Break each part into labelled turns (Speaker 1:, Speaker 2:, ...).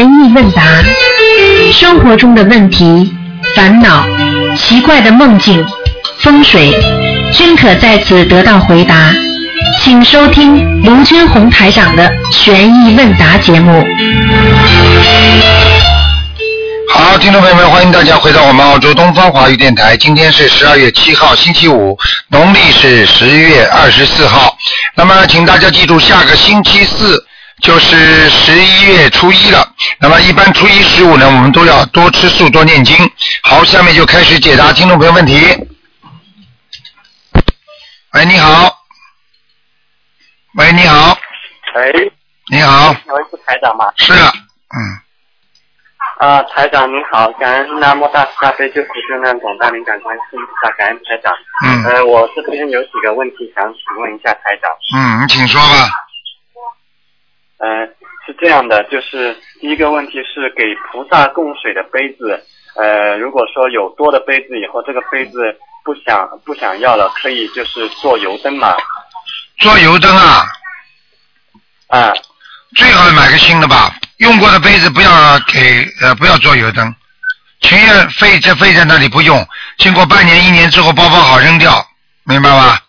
Speaker 1: 疑问答，生活中的问题、烦恼、奇怪的梦境、风水，均可在此得到回答。请收听卢军红台长的悬疑问答节目。
Speaker 2: 好，听众朋友们，欢迎大家回到我们澳洲东方华语电台。今天是十二月七号，星期五，农历是十月二十四号。那么，请大家记住，下个星期四就是十一月初一了。那么，一般初一十五呢，我们都要多吃素，多念经。好，下面就开始解答听众朋友问题。喂，你好。喂，你好，
Speaker 3: 喂，
Speaker 2: 你好，
Speaker 3: 请问是台长吗？
Speaker 2: 是啊，嗯，
Speaker 3: 啊，台长您好，感恩南无大慈大悲救苦救难广大灵感观世音菩萨，感恩台长。
Speaker 2: 嗯
Speaker 3: 呃，我这边有几个问题想请问一下台长。
Speaker 2: 嗯，你请说吧。
Speaker 3: 呃，是这样的，就是第一个问题是给菩萨供水的杯子，呃，如果说有多的杯子以后，这个杯子不想不想要了，可以就是做油灯嘛？
Speaker 2: 做油灯啊，
Speaker 3: 啊，
Speaker 2: 最好买个新的吧。用过的杯子不要给呃不要做油灯，情愿废在废在那里不用，经过半年一年之后包包好扔掉，明白吧？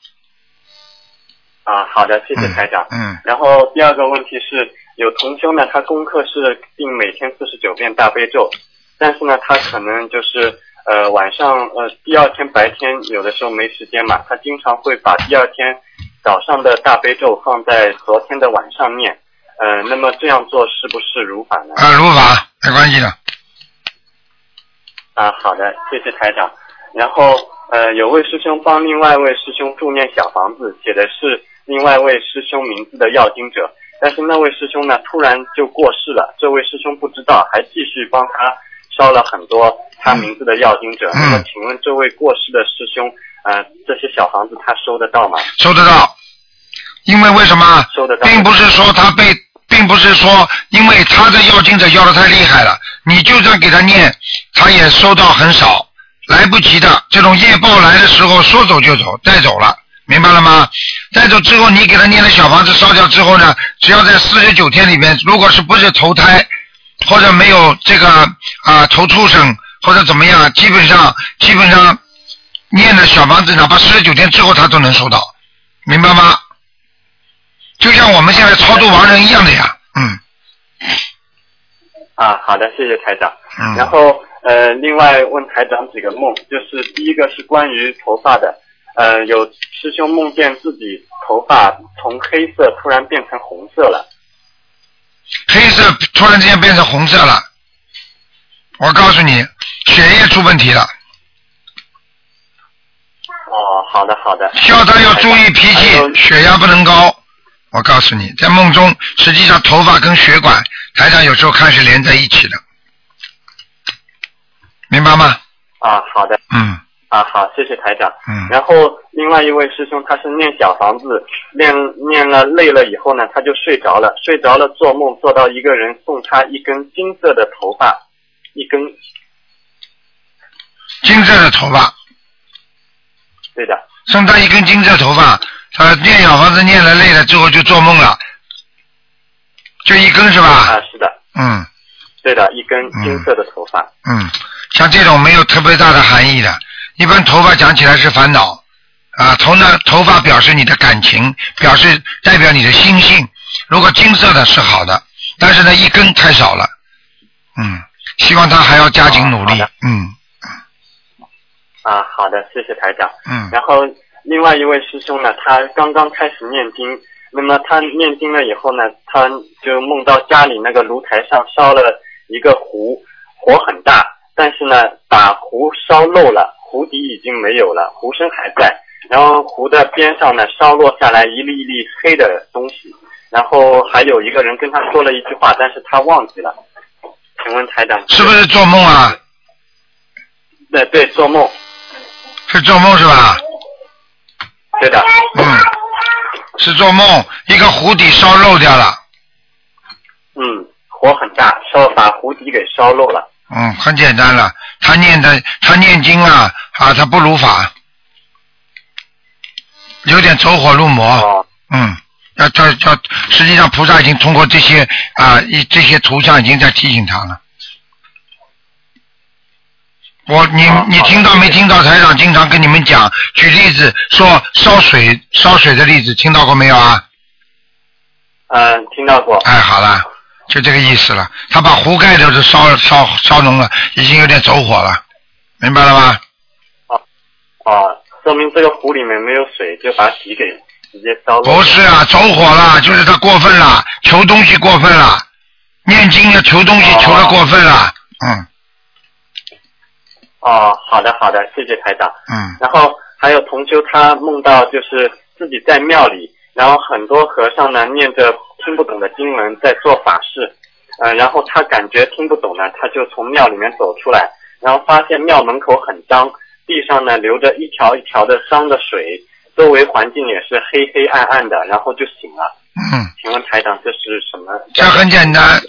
Speaker 3: 啊，好的，谢谢台长。
Speaker 2: 嗯，
Speaker 3: 然后第二个问题是有同修呢，他功课是定每天四十九遍大悲咒，但是呢，他可能就是呃晚上呃第二天白天有的时候没时间嘛，他经常会把第二天早上的大悲咒放在昨天的晚上念，呃，那么这样做是不是如法呢？
Speaker 2: 啊，如法没关系的。
Speaker 3: 啊，好的，谢谢台长。然后呃，有位师兄帮另外一位师兄助念小房子，写的是另外一位师兄名字的要经者，但是那位师兄呢突然就过世了，这位师兄不知道，还继续帮他烧了很多他名字的要经者。
Speaker 2: 嗯
Speaker 3: 那么请问这位过世的师兄，呃，这些小房子他收得到吗？
Speaker 2: 收得到，因为为什么？
Speaker 3: 收得到。
Speaker 2: 并不是说他被，并不是说因为他的要经者要的太厉害了，你就算给他念，他也收到很少，来不及的。这种业报来的时候，说走就走，带走了，明白了吗？带走之后，你给他念的小房子烧掉之后呢，只要在四十九天里面，如果是不是投胎，或者没有这个啊、投畜生或者怎么样，基本上基本上念的小房子，哪怕四十九天之后他都能收到，明白吗？就像我们现在超度亡人一样的呀，嗯
Speaker 3: 啊，好的，谢谢台长。
Speaker 2: 嗯。
Speaker 3: 然后呃，另外问台长几个梦，就是第一个是关于头发的，呃，有师兄梦见自己头发从黑色突然变成红色了，
Speaker 2: 黑色突然之间变成红色了，我告诉你，血液出问题了，
Speaker 3: 哦，好的好的。
Speaker 2: 校长要注意脾气，血压不能高。我告诉你，在梦中，实际上头发跟血管，台上有时候看是连在一起的，明白吗？
Speaker 3: 啊，好的
Speaker 2: 嗯
Speaker 3: 啊，好，谢谢台长。
Speaker 2: 嗯，
Speaker 3: 然后另外一位师兄他是念小房子，念念了累了以后呢，他就睡着了，睡着了做梦做到一个人送他一根金色的头发，一根，
Speaker 2: 金色的头发，
Speaker 3: 对的，
Speaker 2: 送他一根金色头发，他念小房子念了累了之后就做梦了，就一根是吧？
Speaker 3: 啊，是的，
Speaker 2: 嗯。
Speaker 3: 对的，一根金色的头发。
Speaker 2: 嗯，像这种没有特别大的含义的，一般头发讲起来是烦恼啊，头呢头发表示你的感情，表示代表你的心性。如果金色的是好的，但是呢一根太少了，嗯，希望他还要加紧努力嗯
Speaker 3: 啊，好的，谢谢台长。
Speaker 2: 嗯
Speaker 3: 然后另外一位师兄呢，他刚刚开始念经，那么他念经了以后呢，他就梦到家里那个炉台上烧了一个壶，火很大，但是呢，把壶烧漏了，壶底已经没有了，湖身还在，然后湖的边上呢烧落下来一粒一粒黑的东西，然后还有一个人跟他说了一句话，但是他忘记了。请问台长
Speaker 2: 是不是做梦啊？
Speaker 3: 对对，做梦，
Speaker 2: 是做梦是吧？
Speaker 3: 对的。
Speaker 2: 嗯，是做梦，一个湖底烧漏掉了，
Speaker 3: 嗯，火很大，烧把湖底给烧漏了。
Speaker 2: 嗯，很简单了，他念的他念经啊啊，他不如法，有点走火入魔，
Speaker 3: 哦
Speaker 2: 嗯，要要要，实际上菩萨已经通过这些啊一这些图像已经在提醒他了。我你你听到没听到台长经常跟你们讲举例子说烧水烧水的例子听到过没有啊？
Speaker 3: 嗯，听到过。
Speaker 2: 哎，好了，就这个意思了。他把壶盖都是烧烧烧浓了，已经有点走火了，明白了吗？
Speaker 3: 啊啊，说明这个壶里面没有水，就把底给直接烧了。
Speaker 2: 不是啊，走火了，就是他过分了，求东西过分了，念经要求东西求的过分了，嗯
Speaker 3: 哦，好的好的，谢谢台长。
Speaker 2: 嗯
Speaker 3: 然后还有同修，他梦到就是自己在庙里，然后很多和尚呢念着听不懂的经文在做法事，呃，然后他感觉听不懂呢，他就从庙里面走出来，然后发现庙门口很脏，地上呢流着一条一条的脏的水，周围环境也是黑黑暗暗的，然后就醒了。
Speaker 2: 嗯，
Speaker 3: 请问台长，这是什么？
Speaker 2: 这很简单，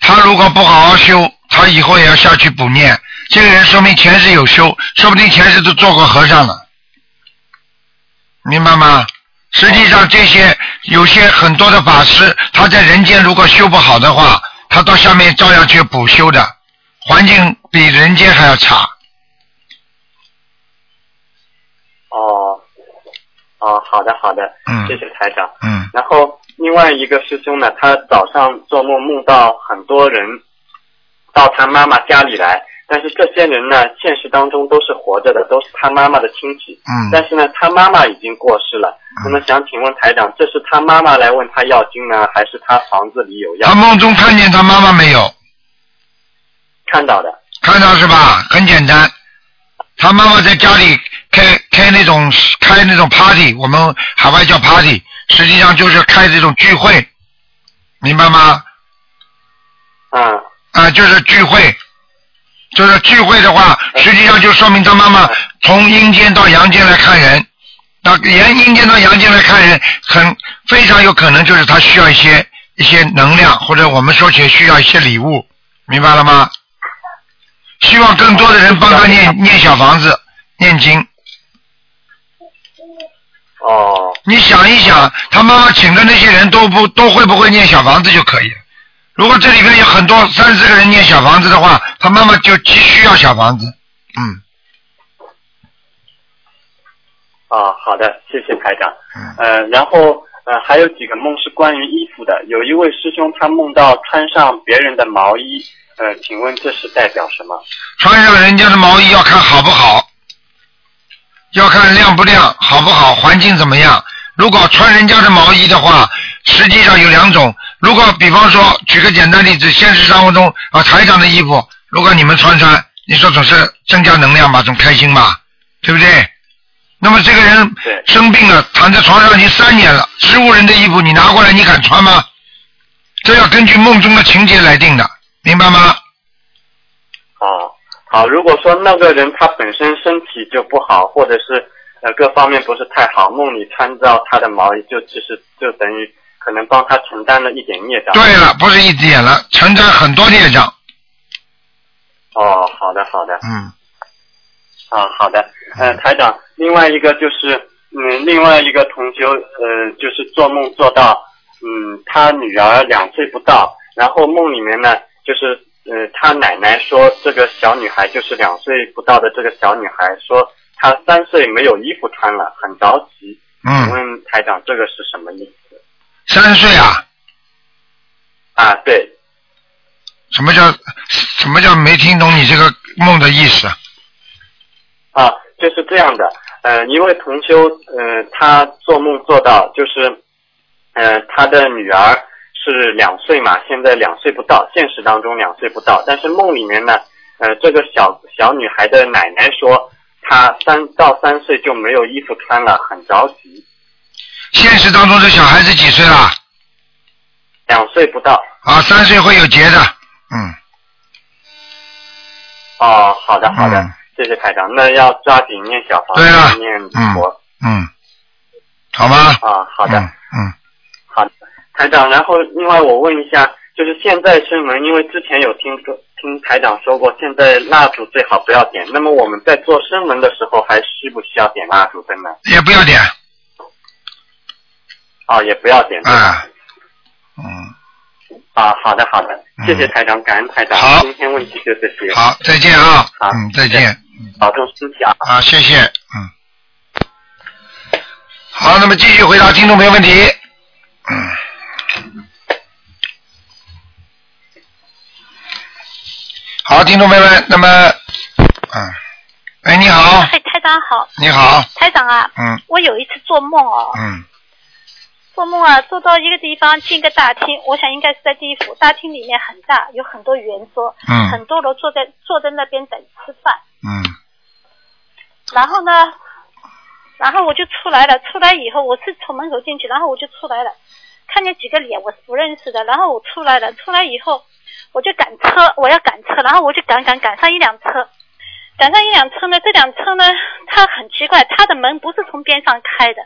Speaker 2: 他如果不好好修，他以后也要下去补念。这个人说明前世有修，说不定前世都做过和尚了，明白吗？实际上，这些有些很多的法师，他在人间如果修不好的话，他到下面照样去补修的，环境比人间还要差。
Speaker 3: 哦，哦，好的好的，
Speaker 2: 嗯
Speaker 3: 谢谢台长。
Speaker 2: 嗯
Speaker 3: 然后另外一个师兄呢，他早上做梦梦到很多人到他妈妈家里来，但是这些人呢，现实当中都是活着的，都是他妈妈的亲戚。
Speaker 2: 嗯
Speaker 3: 但是呢，他妈妈已经过世了。那么想请问台长，这是他妈妈来问他要经呢，还是他房子里有药
Speaker 2: 他？梦中看见他妈妈没有？
Speaker 3: 看到的。
Speaker 2: 看到是吧？很简单，他妈妈在家里开开那种开那种 party，我们海外叫 party，实际上就是开这种聚会，明白吗？
Speaker 3: 嗯，
Speaker 2: 啊、就是聚会，就是聚会的话，实际上就说明他妈妈从阴间到阳间来看人，那沿阴间到阳间来看人，很非常有可能就是他需要一些一些能量，或者我们说起来需要一些礼物，明白了吗？希望更多的人帮他念念小房子、念经。
Speaker 3: 哦，
Speaker 2: 你想一想，他妈妈请的那些人都不都会不会念小房子就可以了。如果这里边有很多三四个人念小房子的话，他妈妈就急需要小房子。嗯
Speaker 3: 啊，好的，谢谢台长。
Speaker 2: 嗯
Speaker 3: 呃，然后呃还有几个梦是关于衣服的，有一位师兄他梦到穿上别人的毛衣，呃，请问这是代表什么？
Speaker 2: 穿上人家的毛衣要看好不好，要看亮不亮，好不好，环境怎么样。如果穿人家的毛衣的话，实际上有两种。如果比方说，举个简单例子，现实生活中啊，台长的衣服，如果你们穿穿，你说总是增加能量吧，总开心吧，对不对？那么这个人生病了，躺在床上已经三年了，植物人的衣服你拿过来，你敢穿吗？这要根据梦中的情节来定的，明白吗？
Speaker 3: 哦，好，如果说那个人他本身身体就不好，或者是呃各方面不是太好，梦里穿到他的毛衣，就其实就等于可能帮他承担了一点孽障。
Speaker 2: 对了，不是一点了，承担很多孽障。
Speaker 3: 哦，好的好的，
Speaker 2: 嗯，
Speaker 3: 啊好的，呃台长，另外一个就是嗯另外一个同修呃就是做梦做到嗯他女儿两岁不到，然后梦里面呢就是呃他奶奶说这个小女孩就是两岁不到的这个小女孩说她三岁没有衣服穿了，很着急。请
Speaker 2: 嗯，
Speaker 3: 问台长这个是什么意思？
Speaker 2: 三岁啊？
Speaker 3: 啊对，
Speaker 2: 什么叫什么叫没听懂你这个梦的意思？
Speaker 3: 啊，就是这样的。呃，一位同修，呃，他做梦做到，就是，呃，他的女儿是两岁嘛，现在两岁不到，现实当中两岁不到，但是梦里面呢，呃，这个小小女孩的奶奶说，她三到三岁就没有衣服穿了，很着急。
Speaker 2: 现实当中这小孩子几岁了？
Speaker 3: 两岁不到。
Speaker 2: 啊，三岁会有结的。嗯，
Speaker 3: 哦，好的好的，
Speaker 2: 嗯
Speaker 3: 谢谢台长。那要抓紧念小房子
Speaker 2: 对啊，
Speaker 3: 念
Speaker 2: 嗯
Speaker 3: 佛、
Speaker 2: 嗯，好吗？
Speaker 3: 啊，好的。
Speaker 2: 嗯嗯，
Speaker 3: 好的，台长。然后另外我问一下，就是现在生门，因为之前有听说听台长说过，现在蜡烛最好不要点。那么我们在做生门的时候，还需不需要点蜡烛灯呢？
Speaker 2: 也不要点，
Speaker 3: 哦，也不要点。赞
Speaker 2: 啊，嗯，
Speaker 3: 啊，好的好的，谢谢
Speaker 2: 嗯
Speaker 3: 台长，感恩台长。
Speaker 2: 好
Speaker 3: 今天问题就这些。
Speaker 2: 好，再见啊，
Speaker 3: 好
Speaker 2: 嗯，再见，
Speaker 3: 保重身体啊。
Speaker 2: 啊，谢谢，嗯。好，那么继续回答听众朋友问题。嗯。好，听众朋友们，那么，嗯，哎，你好，
Speaker 4: 哎，台长好，
Speaker 2: 你好，
Speaker 4: 台长啊，
Speaker 2: 嗯
Speaker 4: 我有一次做梦哦，
Speaker 2: 嗯
Speaker 4: 做梦啊，做到一个地方进个大厅，我想应该是在地府，大厅里面很大，有很多圆桌，
Speaker 2: 嗯。
Speaker 4: 很多人坐在坐在那边等吃饭，
Speaker 2: 嗯。
Speaker 4: 然后呢，然后我就出来了，出来以后我是从门口进去，然后我就出来了，看见几个脸我是不认识的，然后我出来了，出来以后我就赶车，我要赶车，然后我就赶赶赶上一辆车，赶上一辆车呢，这辆车呢，它很奇怪，它的门不是从边上开的，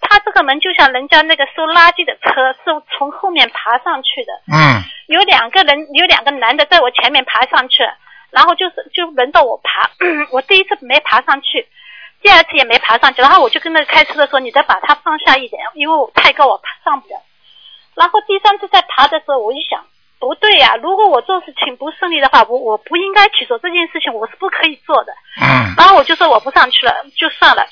Speaker 4: 它这个门就像人家那个收垃圾的车是从后面爬上去的，
Speaker 2: 嗯
Speaker 4: 有两个人，有两个男的在我前面爬上去，然后就是就轮到我爬，我第一次没爬上去，第二次也没爬上去，然后我就跟那个开车的说，你再把它放下一点，因为我太高我爬上不了。然后第三次再爬的时候，我一想，不对呀、如果我做事情不顺利的话，我我不应该去做这件事情，我是不可以做的。
Speaker 2: 嗯
Speaker 4: 然后我就说我不上去了，就算了。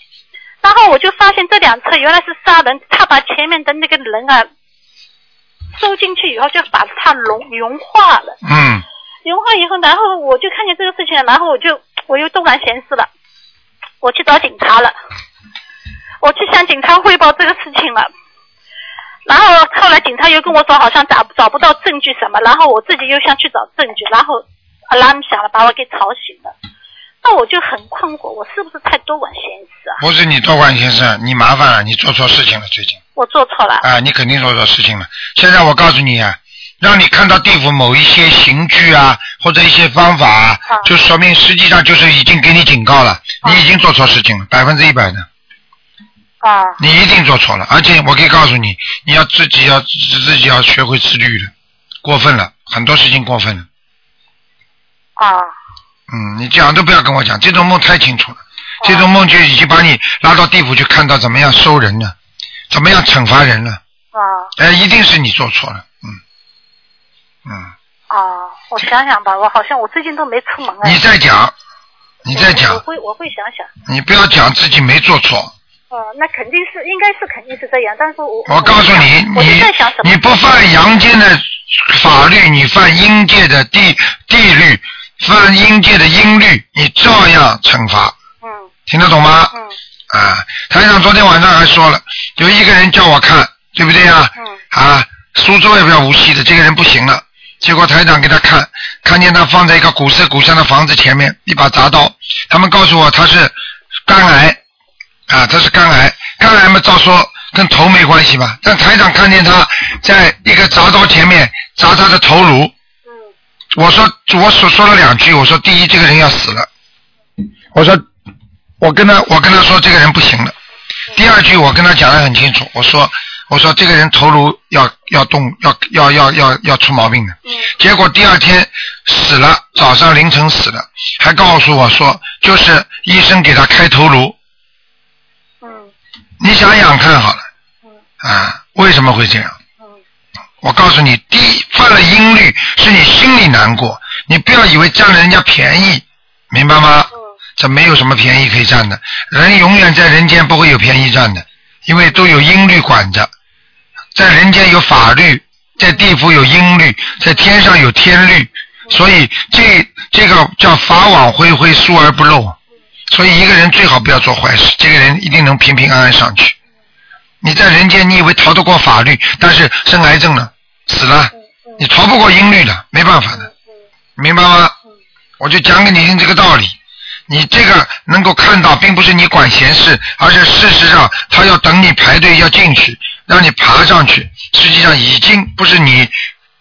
Speaker 4: 然后我就发现这辆车原来是杀人，他把前面的那个人啊收进去以后，就把他融融化了。
Speaker 2: 嗯
Speaker 4: 融化以后，然后我就看见这个事情，然后我就我又东然闲事了，我去找警察了，我去向警察汇报这个事情了。然后后来警察又跟我说，好像找找不到证据什么，然后我自己又想去找证据，然后 alarm 响了，把我给吵醒了。那我就很困惑，我是不是太多管闲事啊？
Speaker 2: 不是你多管闲事，你麻烦了，你做错事情了，最近
Speaker 4: 我做错了。
Speaker 2: 啊，你肯定做错事情了。现在我告诉你啊，让你看到地府某一些刑具啊，或者一些方法啊，
Speaker 4: 啊
Speaker 2: 就说明实际上就是已经给你警告了，你已经做错事情了，百分之一百的，
Speaker 4: 啊
Speaker 2: 你一定做错了。而且我可以告诉你，你要自己要自自己要学会自律的，过分了，很多事情过分了。
Speaker 4: 啊
Speaker 2: 嗯，你讲都不要跟我讲，这种梦太清楚了，这种梦就已经把你拉到地府去看到怎么样收人了，怎么样惩罚人了。
Speaker 4: 啊
Speaker 2: 哎，一定是你做错了，嗯，嗯，
Speaker 4: 啊！我想想吧，我好像我最近都没出门啊。
Speaker 2: 你再讲，你再讲我，
Speaker 4: 会我会想想。
Speaker 2: 你不要讲自己没做错。
Speaker 4: 哦，那肯定是，应该是肯定是这样，但是我
Speaker 2: 我告诉你，你
Speaker 4: 在想什么？
Speaker 2: 你不犯阳间的法律，你犯阴界的地地律，犯阴界的阴律，你照样惩罚，
Speaker 4: 嗯
Speaker 2: 听得懂吗？
Speaker 4: 嗯
Speaker 2: 啊，台长昨天晚上还说了，有一个人叫我看，对不对呀？
Speaker 4: 嗯
Speaker 2: 啊，苏州也不要无锡的，这个人不行了。结果台长给他看，看见他放在一个古色古香的房子前面，一把铡刀。他们告诉我他是肝癌，啊，他是肝癌，肝癌嘛，照说跟头没关系吧？但台长看见他在一个铡刀前面铡他的头颅，
Speaker 4: 嗯
Speaker 2: 我说我所说了两句，我说第一这个人要死了，我说我跟他我跟他说这个人不行了，第二句我跟他讲的很清楚，我说我说这个人头颅要要动要要要要要出毛病的，
Speaker 4: 嗯。
Speaker 2: 结果第二天死了，早上凌晨死了，还告诉我说就是医生给他开头颅，
Speaker 4: 嗯。
Speaker 2: 你想想看好了。
Speaker 4: 嗯。
Speaker 2: 啊，为什么会这样？
Speaker 4: 嗯
Speaker 2: 我告诉你，第一犯了阴律是你心里难过，你不要以为占了人家便宜，明白吗？
Speaker 4: 嗯
Speaker 2: 这没有什么便宜可以占的，人永远在人间不会有便宜占的，因为都有阴律管着，在人间有法律，在地府有阴律，在天上有天律，所以这这个叫法网恢恢，疏而不漏。所以一个人最好不要做坏事，这个人一定能平平安安上去。你在人间，你以为逃得过法律，但是生癌症了，死了，你逃不过音律的，没办法的，明白吗？我就讲给你听这个道理。你这个能够看到，并不是你管闲事，而是事实上他要等你排队要进去，让你爬上去。实际上已经不是你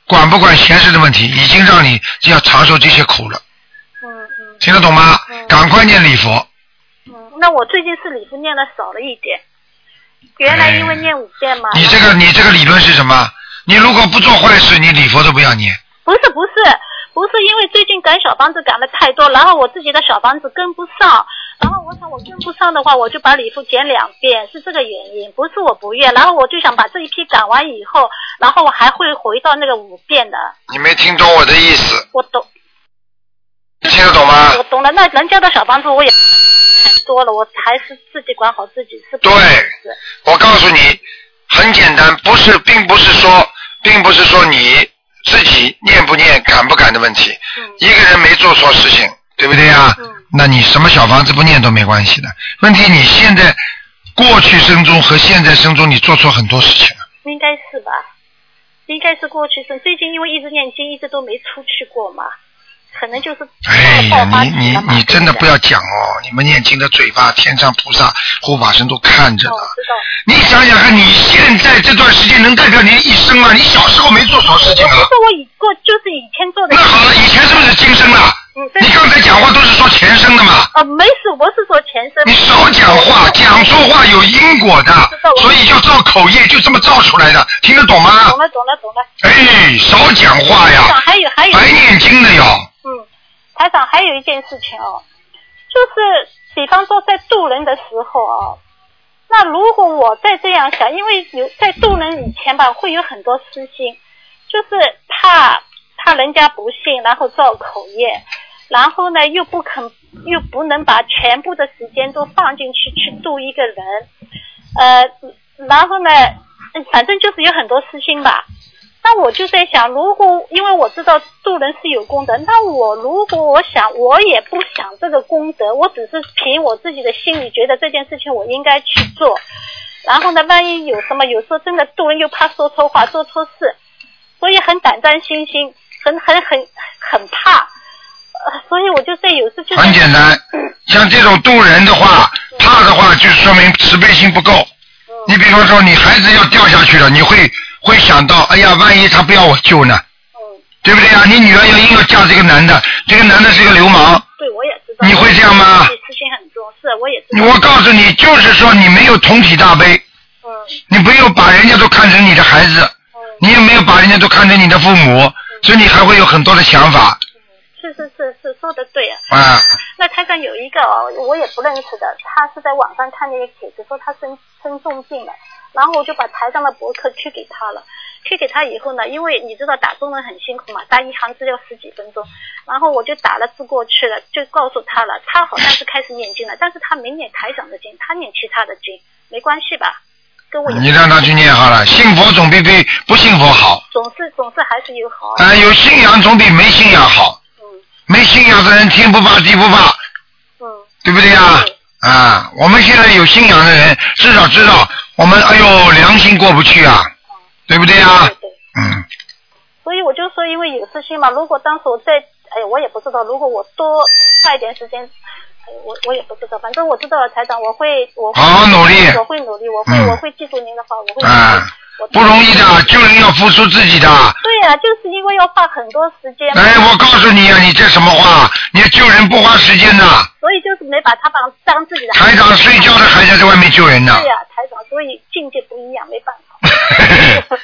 Speaker 2: 管不管闲事的问题，已经让你要承受这些苦了。
Speaker 4: 嗯嗯
Speaker 2: 听得懂吗？赶快念礼佛。
Speaker 4: 嗯。那我最近是礼佛念的少了一点，原来因为念五遍嘛。
Speaker 2: 你这个你这个理论是什么？你如果不做坏事，你礼佛都不要念。
Speaker 4: 不是不是不是因为最近赶小房子赶的太多，然后我自己的小房子跟不上，然后我想我跟不上的话，我就把礼服减两遍，是这个原因，不是我不愿。然后我就想把这一批赶完以后，然后我还会回到那个五遍的。
Speaker 2: 你没听懂我的意思，
Speaker 4: 我懂，
Speaker 2: 你听得懂吗？
Speaker 4: 我懂了。那人家的小房子我也太 多了，我还是自己管好自己是不
Speaker 2: 对
Speaker 4: 是？
Speaker 2: 我告诉你，很简单，不是，并不是说，并不是说你自己念不念、敢不敢的问题。
Speaker 4: 嗯
Speaker 2: 一个人没做错事情，对不对呀？
Speaker 4: 嗯
Speaker 2: 那你什么小房子不念都没关系的。问题你现在过去生中和现在生中，你做错很多事情了。
Speaker 4: 应该是吧？应该是过去生，最近因为一直念经，一直都没出去过嘛，可能就是
Speaker 2: 哎呀，你你你真的不要讲哦！你们念经的嘴巴，天上菩萨、护法神都看着
Speaker 4: 哦，
Speaker 2: 呢。你想想看，你现在这段时间能代表你的一生吗？你小时候没做错事情啊
Speaker 4: 不是。我以过，就是以前做的
Speaker 2: 那。好了，以前是不是今生了？
Speaker 4: 嗯，
Speaker 2: 你刚才讲话都是说前生的嘛？
Speaker 4: 啊，没事，我是说前生。
Speaker 2: 你少讲话，讲错话有因果的所以就造口业，就这么造出来的，听得懂吗
Speaker 4: 懂？了，懂了，懂了。
Speaker 2: 哎，少讲话呀，
Speaker 4: 还有还有，
Speaker 2: 白念经的哟。
Speaker 4: 嗯，台长还有一件事情哦，就是比方说在渡人的时候哦，那如果我再这样想，因为有在渡人以前吧，会有很多私心，就是怕怕人家不信，然后造口业，然后呢又不肯又不能把全部的时间都放进去去渡一个人，呃，然后呢，反正就是有很多私心吧。那我就在想，如果因为我知道渡人是有功德，那我如果我想，我也不想这个功德，我只是凭我自己的心里觉得这件事情我应该去做。然后呢，万一有什么，有时候真的渡人又怕说错话、做错事，所以很胆战心惊，很很很很怕。呃，所以我就在有时就
Speaker 2: 很简单，像这种渡人的话，怕的话，就说明慈悲心不够。你比方说，你孩子要掉下去了，你会会想到，哎呀，万一他不要我救呢，
Speaker 4: 嗯，
Speaker 2: 对不对呀？你女儿要硬要嫁这个男的，这个男的是个流氓，
Speaker 4: 对我也知道。
Speaker 2: 你会这样吗？
Speaker 4: 对，私心很重，是我也知道。
Speaker 2: 我告诉你，就是说你没有同体大悲，
Speaker 4: 嗯。
Speaker 2: 你没有把人家都看成你的孩子，
Speaker 4: 嗯。
Speaker 2: 你也没有把人家都看成你的父母，所以你还会有很多的想法。
Speaker 4: 是是是是说的对啊。
Speaker 2: 啊。
Speaker 4: 那台上有一个哦，我也不认识的，他是在网上看那个帖子，说他生生重病了，然后我就把台上的博客推给他了。推给他以后呢，因为你知道打中文很辛苦嘛，打一行字要十几分钟，然后我就打了字过去了，就告诉他了，他好像是开始念经了，但是他没念台长的经，他念其他的经，没关系吧？跟我也
Speaker 2: 你让他去念好了，信佛总比比不信佛好，
Speaker 4: 总是总是还是有好。
Speaker 2: 啊，有信仰总比没信仰好。
Speaker 4: 嗯
Speaker 2: 没信仰的人天不怕地不怕，
Speaker 4: 嗯
Speaker 2: 对不对呀？
Speaker 4: 对
Speaker 2: 啊，我们现在有信仰的人，至少知道我们哎呦良心过不去啊，对不对啊
Speaker 4: 对？对。
Speaker 2: 嗯，
Speaker 4: 所以我就说，因为有私心嘛，如果当时我在，哎呀，我也不知道，如果我多花一点时间，哎，我我也不知道，反正我知道了，台长，我会，我会，
Speaker 2: 好好努力
Speaker 4: 我会努力，我会，
Speaker 2: 嗯
Speaker 4: 我会记住您的话，我会努力。
Speaker 2: 啊
Speaker 4: 我
Speaker 2: 不容易的，救人要付出自己的。
Speaker 4: 对呀、就是因为要花很多时间，
Speaker 2: 哎，我告诉你啊，你这什么话？你救人不花时间的，
Speaker 4: 所以就是没把他当当自己的。
Speaker 2: 台长睡觉的还在在外面救人呢。
Speaker 4: 对呀、台长，所以境界不一样，没办法。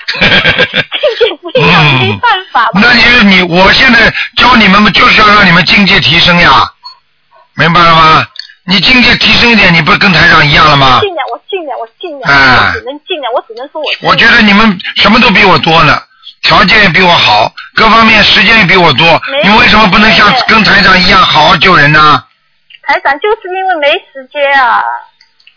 Speaker 4: 境界不一样，
Speaker 2: 嗯
Speaker 4: 没办法。
Speaker 2: 那你你，我现在教你们就是要让你们境界提升呀，明白了吗？你境界提升一点，你不是跟台长一样了吗？
Speaker 4: 尽量，我尽量，我尽量，
Speaker 2: 哎
Speaker 4: 我只能尽量，我只能说我。
Speaker 2: 我觉得你们什么都比我多呢，条件也比我好，各方面时间也比我多，你为什么不能像跟台长一样好好救人呢？
Speaker 4: 台长就是因为没时间啊。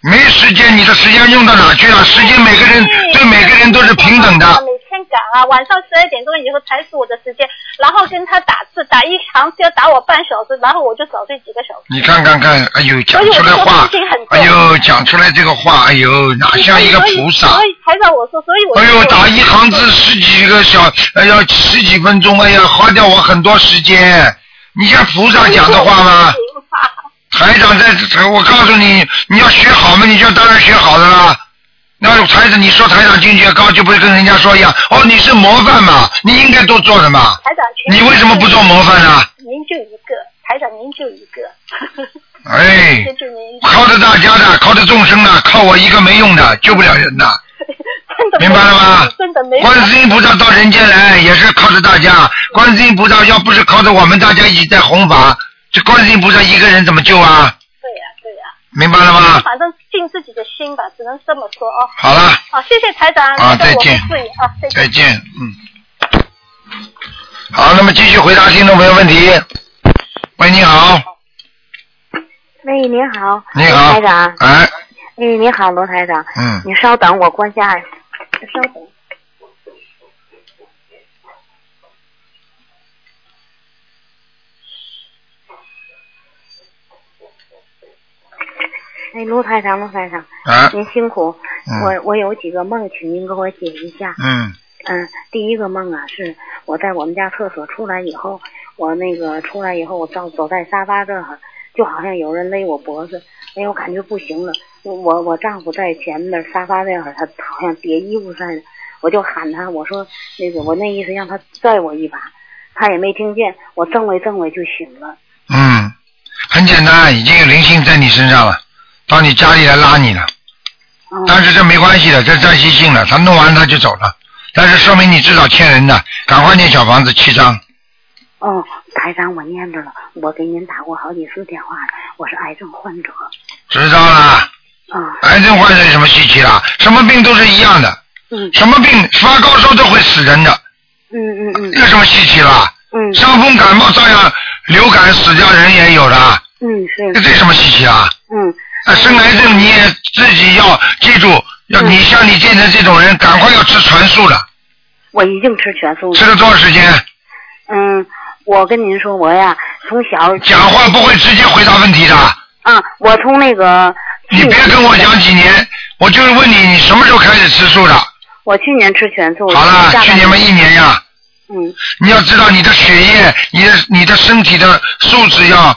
Speaker 2: 没时间，你的时间用到哪去了？时间每个人对每个人都是平等的。
Speaker 4: 每天赶啊，晚上十二点钟以后才是我的时间，然后跟他打字，打一行字要打我半小时，然后我就少睡几个小时。
Speaker 2: 你看看看，哎呦，讲出来话哎呦，讲出来这个话，哎呦，哪像一个菩萨
Speaker 4: 所？以台长我说，所以我
Speaker 2: 哎呦，打一行字十几个小，哎呀，十几分钟，哎呀，花掉我很多时间。你像菩萨讲的话吗？台长在，我告诉你，你要学好嘛，你就当然学好的啦。那台长，你说台长境界高，就不会跟人家说一样。哦，你是模范嘛，你应该多做什么。
Speaker 4: 台长，
Speaker 2: 你为什么不做模范呢？
Speaker 4: 您就一个，台长您就一个，
Speaker 2: 哎靠着大家的，靠着众生的，靠我一个没用的，救不了人的。明白了吗
Speaker 4: 真的没有
Speaker 2: 观世音菩萨到人间来也是靠着大家，观世音菩萨要不是靠着我们大家一起在弘法，这观世音菩萨一个人怎么救啊？
Speaker 4: 对呀、对呀
Speaker 2: 明白了吗？
Speaker 4: 反正尽自己的心吧，只能这么说哦。
Speaker 2: 好了，
Speaker 4: 好，谢谢台长，
Speaker 2: 啊再见
Speaker 4: 再见。
Speaker 2: 再见，嗯。好，那么继续回答听众朋友问题。喂，你好，
Speaker 5: 喂，您好，
Speaker 2: 你好，
Speaker 5: 台长。
Speaker 2: 哎，
Speaker 5: 哎，你好，罗台长。
Speaker 2: 嗯，
Speaker 5: 你稍等，我关下。稍等。哎，卢台长，卢台长，
Speaker 2: 啊，
Speaker 5: 您辛苦。
Speaker 2: 嗯
Speaker 5: 我我有几个梦，请您给我解一下。
Speaker 2: 嗯，
Speaker 5: 嗯，第一个梦啊，是我在我们家厕所出来以后，我那个出来以后，我走走在沙发这儿，就好像有人勒我脖子，哎，我感觉不行了。我我我丈夫在前面沙发这儿，他好像叠衣服似的，我就喊他，我说那个我那意思让他拽我一把，他也没听见，我挣了挣了就醒了。
Speaker 2: 嗯，很简单，已经有灵性在你身上了，到你家里来拉你了。
Speaker 5: 嗯
Speaker 2: 但是这没关系的，这暂时性的，他弄完他就走了。但是说明你至少欠人的，赶快念小房子七张。
Speaker 5: 哦，台长，我念着了，我给您打过好几次电话了，我是癌症患者。
Speaker 2: 知道啦，
Speaker 5: 啊、
Speaker 2: 癌症患者有什么稀奇的？什么病都是一样的，
Speaker 5: 嗯
Speaker 2: 什么病发高烧都会死人的，
Speaker 5: 嗯嗯嗯
Speaker 2: 有什么稀奇啦？
Speaker 5: 嗯
Speaker 2: 伤风感冒照样流感死掉人也有的，
Speaker 5: 嗯是
Speaker 2: 这有什么稀奇啊？
Speaker 5: 嗯
Speaker 2: 啊，生癌症你也自己要记住，要
Speaker 5: 嗯
Speaker 2: 你像你现在这种人，赶快要吃全素的，
Speaker 5: 我已经吃全素了。
Speaker 2: 吃了多少时间？
Speaker 5: 嗯，我跟您说，我呀从小
Speaker 2: 讲话不会直接回答问题的，
Speaker 5: 啊，我从那个
Speaker 2: 你别跟我讲几年，我就是问你，你什么时候开始吃素的？
Speaker 5: 我去年吃全素。
Speaker 2: 好了，去年嘛一年呀。
Speaker 5: 嗯
Speaker 2: 你要知道你的血液，你的你的身体的素质要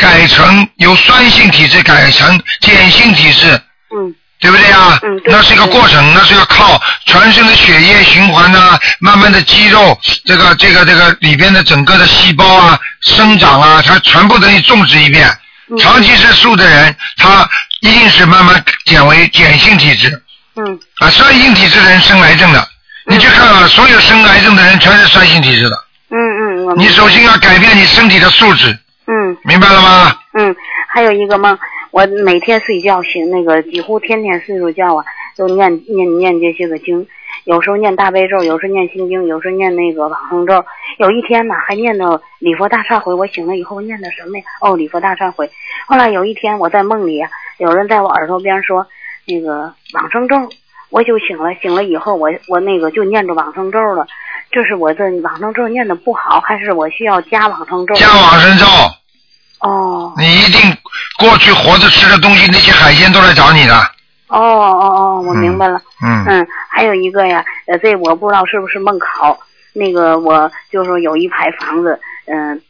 Speaker 2: 改成由酸性体质改成碱性体质，
Speaker 5: 嗯
Speaker 2: 对不对呀？
Speaker 5: 嗯
Speaker 2: 那是一个过程，那是要靠全身的血液循环呐、慢慢的肌肉，这个这个这个里边的整个的细胞啊生长啊，它全部等于种植一遍。
Speaker 5: 嗯
Speaker 2: 长期吃素的人，他一定是慢慢减为碱性体质
Speaker 5: 嗯
Speaker 2: 啊，酸性体质的人生癌症的。你去看啊，所有生癌症的人全是酸性体质的。
Speaker 5: 嗯嗯，我
Speaker 2: 你首先要改变你身体的素质，
Speaker 5: 嗯
Speaker 2: 明白了吗？
Speaker 5: 嗯，还有一个梦，我每天睡觉醒那个几乎天天睡着觉啊，就念念念这些个经，有时候念大悲咒，有时候念心经，有时候念那个往生咒。有一天呢，还念到礼佛大忏悔，我醒了以后念的什么呀？哦，礼佛大忏悔。后来有一天我在梦里啊，有人在我耳朵边说那个往生咒，我就醒了。醒了以后，我我那个就念着往生咒了。这是我这往生咒念的不好，还是我需要加往生咒？
Speaker 2: 加往生咒，
Speaker 5: 哦
Speaker 2: 你一定过去活着吃的东西，那些海鲜都来找你的。
Speaker 5: 哦哦哦，我明白了。
Speaker 2: 嗯，
Speaker 5: 嗯，还有一个呀，呃，这我不知道是不是梦考。那个我就是有一排房子，嗯、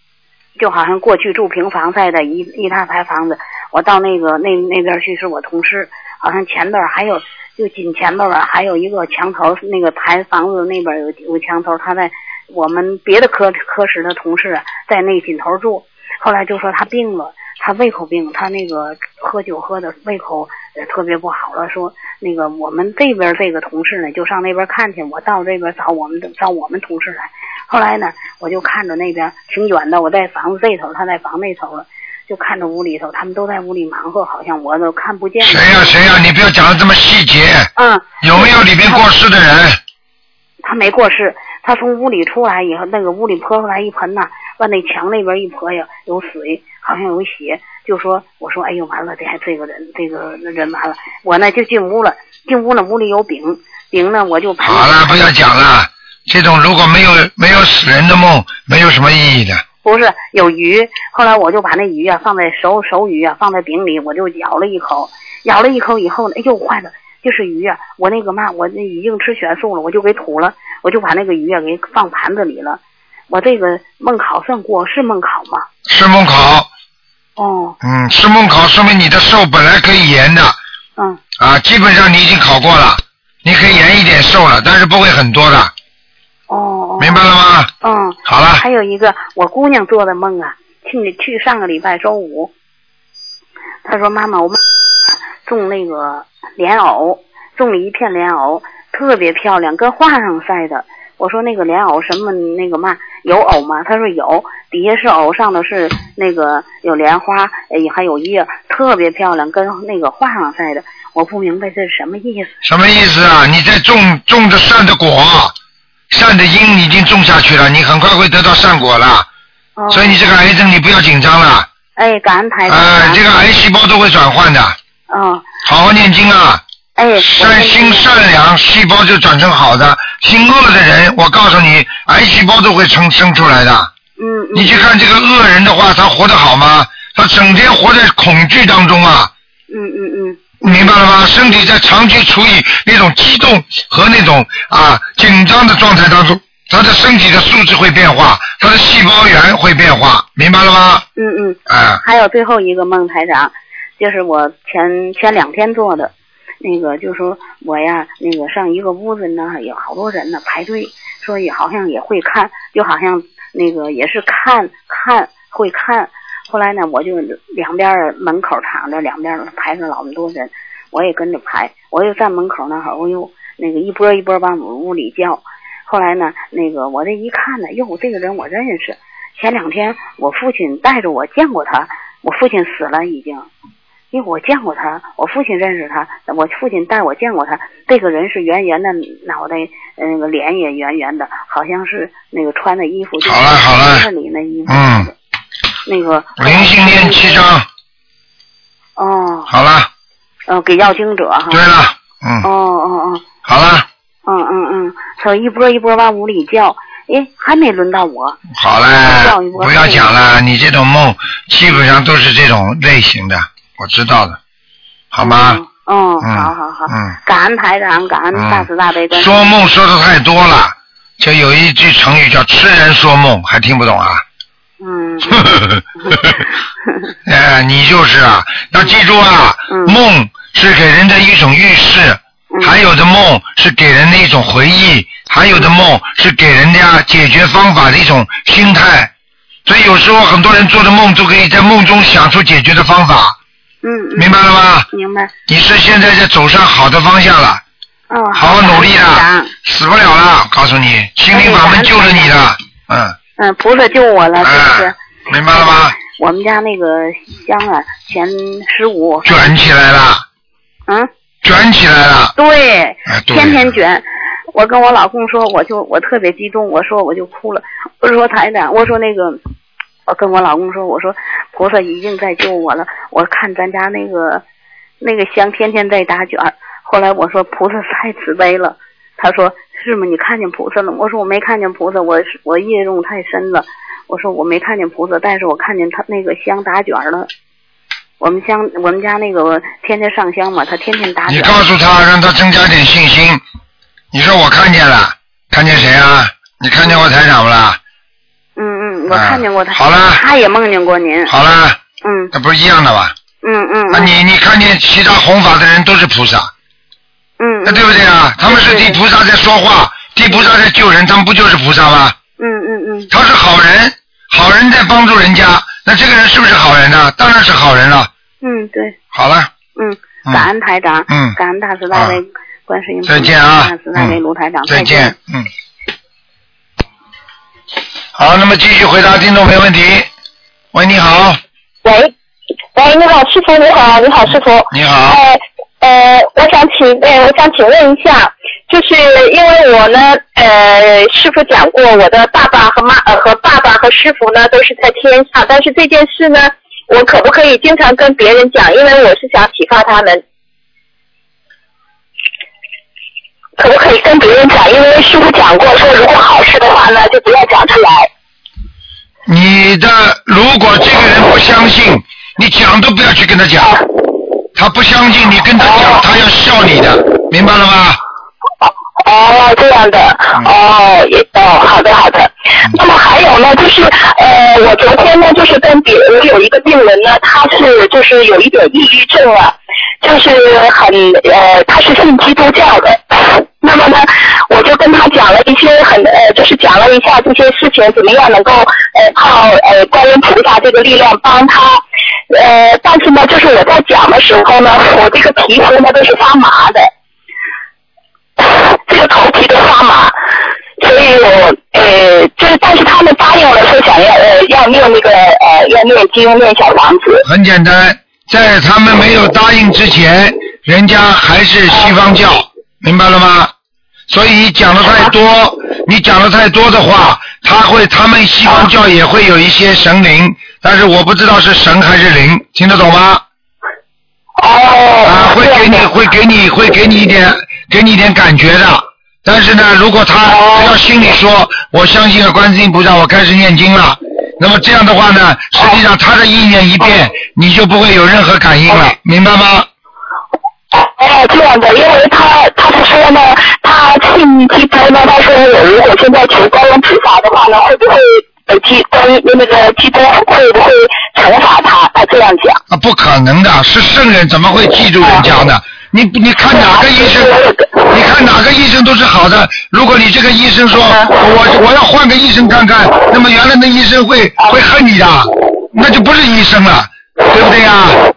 Speaker 5: 就好像过去住平房在的一一大排房子。我到那个那那边去是我同事，好像前边还有就紧前边儿吧，还有一个墙头，那个排房子那边有有墙头，他在我们别的科科室的同事，在那紧头住。后来就说他病了，他胃口病，他那个喝酒喝的胃口呃特别不好了，说那个我们这边这个同事呢就上那边看去，我到这边找我们找我们同事来。后来呢，我就看着那边挺远的，我在房子这头，他在房那头了，就看着屋里头，他们都在屋里忙活，好像我都看不见。
Speaker 2: 谁呀、谁呀、你不要讲的这么细节。
Speaker 5: 嗯，
Speaker 2: 有没有里边过世的人？
Speaker 5: 他没过世，他从屋里出来以后，那个屋里泼出来一盆呐，往那墙那边一泼呀，有水，好像有血，就说我说哎呦完了，这还这个人这个人完了，我呢就进屋了，进屋了屋里有饼，饼呢我就把
Speaker 2: 好了，不要讲了。这种如果没有没有死人的梦，没有什么意义的。
Speaker 5: 不是有鱼，后来我就把那鱼啊放在熟熟鱼啊放在饼里，我就咬了一口，咬了一口以后呢，哎呦坏了，就是鱼啊！我那个嘛，我那已经吃全素了，我就给吐了，我就把那个鱼啊给放盘子里了。我这个梦考算过是梦考吗？
Speaker 2: 是梦考，
Speaker 5: 哦，
Speaker 2: 嗯，是梦考，说明你的寿本来可以延的
Speaker 5: 嗯
Speaker 2: 啊，基本上你已经考过了，你可以延一点寿了，但是不会很多的，
Speaker 5: 哦哦，
Speaker 2: 明白了吗？
Speaker 5: 嗯，
Speaker 2: 好了，
Speaker 5: 还有一个我姑娘做的梦啊，去去上个礼拜周五，她说妈妈，我们种那个莲藕，种了一片莲藕，特别漂亮，跟画上晒的。我说那个莲藕什么那个嘛有藕吗？她说有，底下是藕，上头是那个有莲花，也还有叶，特特别漂亮，跟那个画上似的。我不明白这是什么意思。
Speaker 2: 什么意思啊？你在种种着善的果，善的因已经种下去了，你很快会得到善果了。
Speaker 5: 哦、
Speaker 2: 所以你这个癌症你不要紧张了，
Speaker 5: 哎，感恩台长。
Speaker 2: 啊，这个癌细胞都会转换的，
Speaker 5: 嗯，
Speaker 2: 好好念经啊。
Speaker 5: 哎，
Speaker 2: 善心善良，细胞就转成好的；心恶的人，我告诉你，癌细胞都会生生出来的。
Speaker 5: 嗯嗯。
Speaker 2: 你去看这个恶人的话，他活得好吗？他整天活在恐惧当中啊，
Speaker 5: 嗯嗯嗯。
Speaker 2: 明白了吗？身体在长期处于那种激动和那种啊紧张的状态当中，他的身体的素质会变化，他的细胞源会变化，明白了吗？
Speaker 5: 嗯嗯。
Speaker 2: 啊，
Speaker 5: 还有最后一个孟，台长，就是我前前两天做的，那个就说我呀，那个上一个屋子呢，有好多人呢排队，说也好像也会看，就好像那个也是看看会看。后来呢，我就两边门口躺着，两边排着老么多人，我也跟着排，我又站门口那会儿，我又那个一波一波往我屋里叫。后来呢，那个我这一看呢，哟，这个人我认识，前两天我父亲带着我见过他，我父亲死了已经，因为我见过他，我父亲认识他，我父亲带我见过他，这个人是圆圆的脑袋，那个脸也圆圆的，好像是那个穿的衣服就是
Speaker 2: 好了好了
Speaker 5: 这里那衣服，
Speaker 2: 嗯，
Speaker 5: 那个
Speaker 2: 灵性念七章，
Speaker 5: 哦，
Speaker 2: 好了，
Speaker 5: 嗯、给要经者哈，
Speaker 2: 对了，嗯，
Speaker 5: 哦哦哦，
Speaker 2: 好了，
Speaker 5: 嗯嗯嗯，他一波一波往屋里叫，哎，还没轮到我，
Speaker 2: 好嘞，不要讲了，你这种梦基本上都是这种类型的，我知道的，好吗？
Speaker 5: 嗯，嗯
Speaker 2: 嗯。
Speaker 5: 好好好，
Speaker 2: 嗯。
Speaker 5: 感恩台长，感恩大慈大悲观世音。
Speaker 2: 说梦说的太多了，就有一句成语叫痴人说梦，还听不懂啊？
Speaker 5: 嗯，
Speaker 2: 哎，你就是啊，要记住啊，
Speaker 5: 嗯
Speaker 2: 梦是给人的一种预示，
Speaker 5: 嗯。
Speaker 2: 还有的梦是给人的一种回忆，还有的梦是给人家解决方法的一种心态。所以有时候很多人做的梦都可以在梦中想出解决的方法，
Speaker 5: 嗯，嗯。
Speaker 2: 明白了吗？
Speaker 5: 明白，
Speaker 2: 你是现在在走上好的方向了，
Speaker 5: 哦，
Speaker 2: 好好努力
Speaker 5: 感恩台
Speaker 2: 了
Speaker 5: 长，
Speaker 2: 死不了了，告诉你，心灵法门救了你的，嗯，
Speaker 5: 嗯，菩萨救我了，是不是
Speaker 2: 哎？，明白了吗？
Speaker 5: 我们家那个香啊，前十五，
Speaker 2: 卷起来了，
Speaker 5: 嗯，
Speaker 2: 卷起来了，
Speaker 5: 对，
Speaker 2: 哎，对
Speaker 5: 天天卷。我跟我老公说，我就我特别激动，我说我就哭了。我说台长，我说那个，我跟我老公说，我说菩萨已经在救我了。我看咱家那个那个香天天在打卷儿。后来我说菩萨太慈悲了，他说是吗？你看见菩萨了？我说我没看见菩萨，我是我业重太深了。我说我没看见菩萨，但是我看见他那个香打卷了。我们香我们家那个天天上香嘛，他天天打卷。
Speaker 2: 你告诉他，让他增加点信心。你说我看见了，看见谁啊？你看见过台长不啦？
Speaker 5: 嗯嗯，我看见过他。
Speaker 2: 好了
Speaker 5: 他也梦见过您。
Speaker 2: 好了，
Speaker 5: 嗯
Speaker 2: 那不是一样的吧？
Speaker 5: 嗯嗯。
Speaker 2: 那你你看见其他弘法的人都是菩萨，
Speaker 5: 嗯。
Speaker 2: 那对不对啊？他们是地菩萨在说话，地菩萨在救人，他们不就是菩萨吗？
Speaker 5: 嗯嗯嗯。
Speaker 2: 他是好人，好人在帮助人家，那这个人是不是好人呢？当然是好人了。
Speaker 5: 嗯，对，
Speaker 2: 好了，
Speaker 5: 嗯，
Speaker 2: 嗯
Speaker 5: 感恩台长，
Speaker 2: 嗯
Speaker 5: 感恩大慈大悲观世音菩萨，
Speaker 2: 再见啊
Speaker 5: 大慈大悲卢台长，
Speaker 2: 再
Speaker 5: 见
Speaker 2: 见。，嗯。好，那么继续回答听众没问题。喂，你好，
Speaker 6: 喂，喂，你好，师傅，你好，你好，师傅。
Speaker 2: 你好，
Speaker 6: 呃呃，我想请呃，我想请问一下，就是因为我呢，呃，师傅讲过，我的爸爸和妈呃和爸爸和师傅呢都是在天上，但是这件事呢，我可不可以经常跟别人讲？因为我是想启发他们。可不可以跟别人讲？因为师傅讲过，说如果好事的话呢，就不要讲出来。
Speaker 2: 你的如果这个人不相信，你讲都不要去跟他讲。他不相信你跟他讲，他要笑你的，明白了吗？
Speaker 6: 哦，这样的，哦，也哦，好的好的。那么还有呢，就是呃，我昨天呢，就是跟别我有一个病人呢，他是就是有一点抑郁症啊，就是很呃，他是信基督教的。那么呢，我就跟他讲了一些很呃，就是讲了一下这些事情怎么样能够呃靠呃观音菩萨这个力量帮他。呃，但是呢，就是我在讲的时候呢，我这个皮肤呢都是发麻的。这个头皮都发麻，所以我呃，就是但是他们答应了说想要呃要念那个呃要念经念小房子，
Speaker 2: 很简单，在他们没有答应之前，人家还是西方教，明白了吗？所以你讲的太多，你讲的太多的话，他会他们西方教也会有一些神灵，但是我不知道是神还是灵，听得懂吗？
Speaker 7: 哦，
Speaker 2: 啊，会给你会给你会给你一点给你一点感觉的。但是呢，如果他
Speaker 7: 哦
Speaker 2: 只要心里说我相信了观世音菩萨，我开始念经了，那么这样的话呢，实际上他的意念一变，你就不会有任何感应了，明白吗？
Speaker 7: 哦，这样的，因为他他是说呢，他信基督呢，他说我如果现在求高人菩萨的话呢，会不会呃基关于那个基督会不会惩罚他？他这样讲。
Speaker 2: 啊，不可能的，是圣人怎么会记住人家呢？你你看哪个医生，你看哪个医生都是好的。如果你这个医生说我我要换个医生看看，那么原来的医生会会恨你的，那就不是医生了，对不对呀？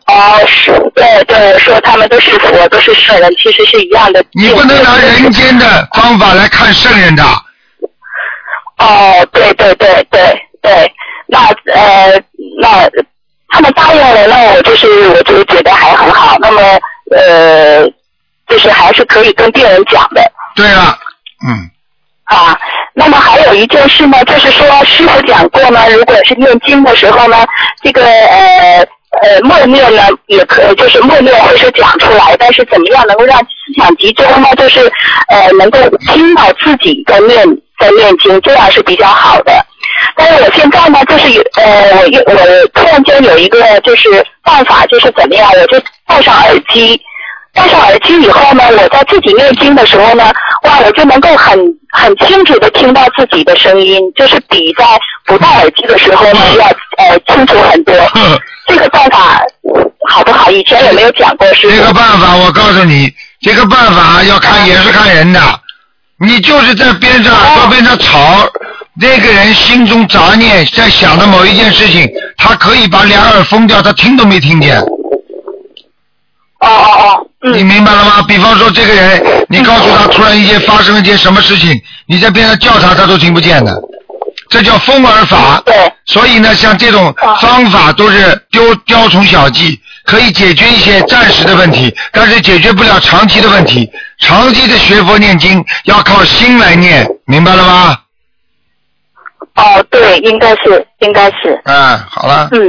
Speaker 7: 啊，是，对对，说他们都是佛，都是圣人，其实是一样的。
Speaker 2: 你不能拿人间的方法来看圣人的。
Speaker 7: 哦，对对对对对，那呃那他们答应了，那我就是我就觉得还很好。那么呃，就是还是可以跟病人讲的
Speaker 2: 对了，嗯，
Speaker 7: 啊。那么还有一件事呢，就是说师傅讲过呢，如果是念经的时候呢，这个呃呃默念呢也可，就是默念会是讲出来，但是怎么样能够让思想集中呢？就是呃能够听到自己在念在念经，这样是比较好的。但是我现在呢，就是有呃，我有我突然间有一个就是办法，就是怎么样，我就戴上耳机，戴上耳机以后呢，我在自己念经的时候呢，哇，我就能够很很清楚的听到自己的声音，就是比在不戴耳机的时候呢要呃清楚很多。
Speaker 2: 呵
Speaker 7: 这个办法好不好？以前有没有讲过？是？
Speaker 2: 这个办法我告诉你，这个办法要看也是看人的。你就是在边上
Speaker 7: 哦
Speaker 2: 到边上吵，那个人心中杂念在想的某一件事情，他可以把两耳封掉，他听都没听见。
Speaker 7: 哦哦哦，
Speaker 2: 你
Speaker 7: 嗯，
Speaker 2: 明白了吗？比方说这个人，你告诉他突然一件发生一件什么事情，你在边上叫他，他都听不见的，这叫风耳法。
Speaker 7: 对，
Speaker 2: 所以呢，像这种方法都是雕雕虫小技，可以解决一些暂时的问题，但是解决不了长期的问题。长期的学佛念经要靠心来念，明白了吗？
Speaker 7: 哦对，应该是应该是。
Speaker 2: 嗯，好了，
Speaker 7: 嗯，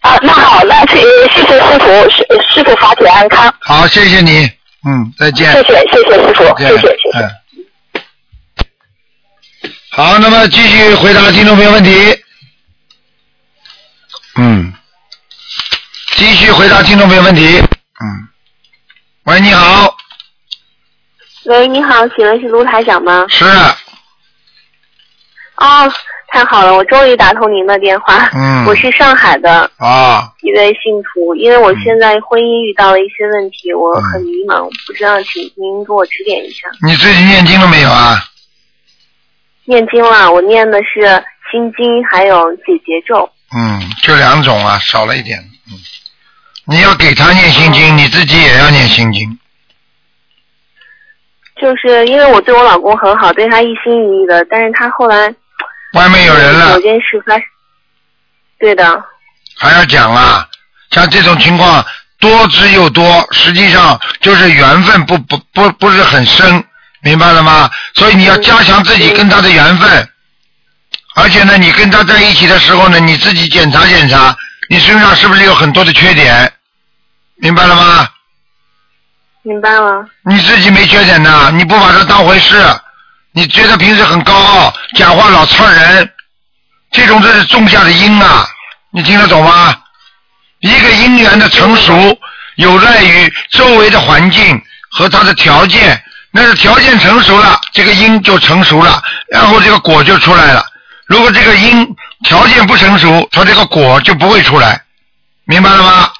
Speaker 7: 啊，那好，那谢谢谢师傅，师师傅法体安康，
Speaker 2: 好，谢谢你，嗯，再见。
Speaker 7: 谢谢谢谢师傅，
Speaker 2: 再见
Speaker 7: 谢谢谢谢。
Speaker 2: 嗯。好，那么继续回答听众朋友问题。嗯，继续回答听众朋友问题。嗯，喂，你好，
Speaker 8: 喂，你好，请问是卢台长吗？
Speaker 2: 是，
Speaker 8: 哦，太好了，我终于打通您的电话。
Speaker 2: 嗯
Speaker 8: 我是上海的
Speaker 2: 啊，
Speaker 8: 一位信徒，因为我现在婚姻遇到了一些问题，我
Speaker 2: 嗯
Speaker 8: 很迷茫，不知道请您给我指点一下。
Speaker 2: 你最近念经了没有啊？
Speaker 8: 念经了，我念的是心经，还有解结咒。
Speaker 2: 嗯，就两种啊，少了一点。嗯，你要给他念心经，你自己也要念心经。
Speaker 8: 就是因为我对我老公很好，对他一心一意的，但是他后来
Speaker 2: 外面有人了
Speaker 8: 有，件事发生。对的，
Speaker 2: 还要讲啊，像这种情况多之又多，实际上就是缘分不不不不是很深，明白了吗？所以你要加强自己跟他的缘分，而且呢，你跟他在一起的时候呢，你自己检查检查，你身上是不是有很多的缺点，明白了吗？
Speaker 8: 明白了。
Speaker 2: 你自己没缺点的，你不把他当回事，你觉得平时很高傲，讲话老刺人，这种这是种下的因啊，你听得懂吗？一个因缘的成熟，有赖于周围的环境和它的条件，那是条件成熟了，这个因就成熟了，然后这个果就出来了。如果这个因条件不成熟，它这个果就不会出来，明白了吗？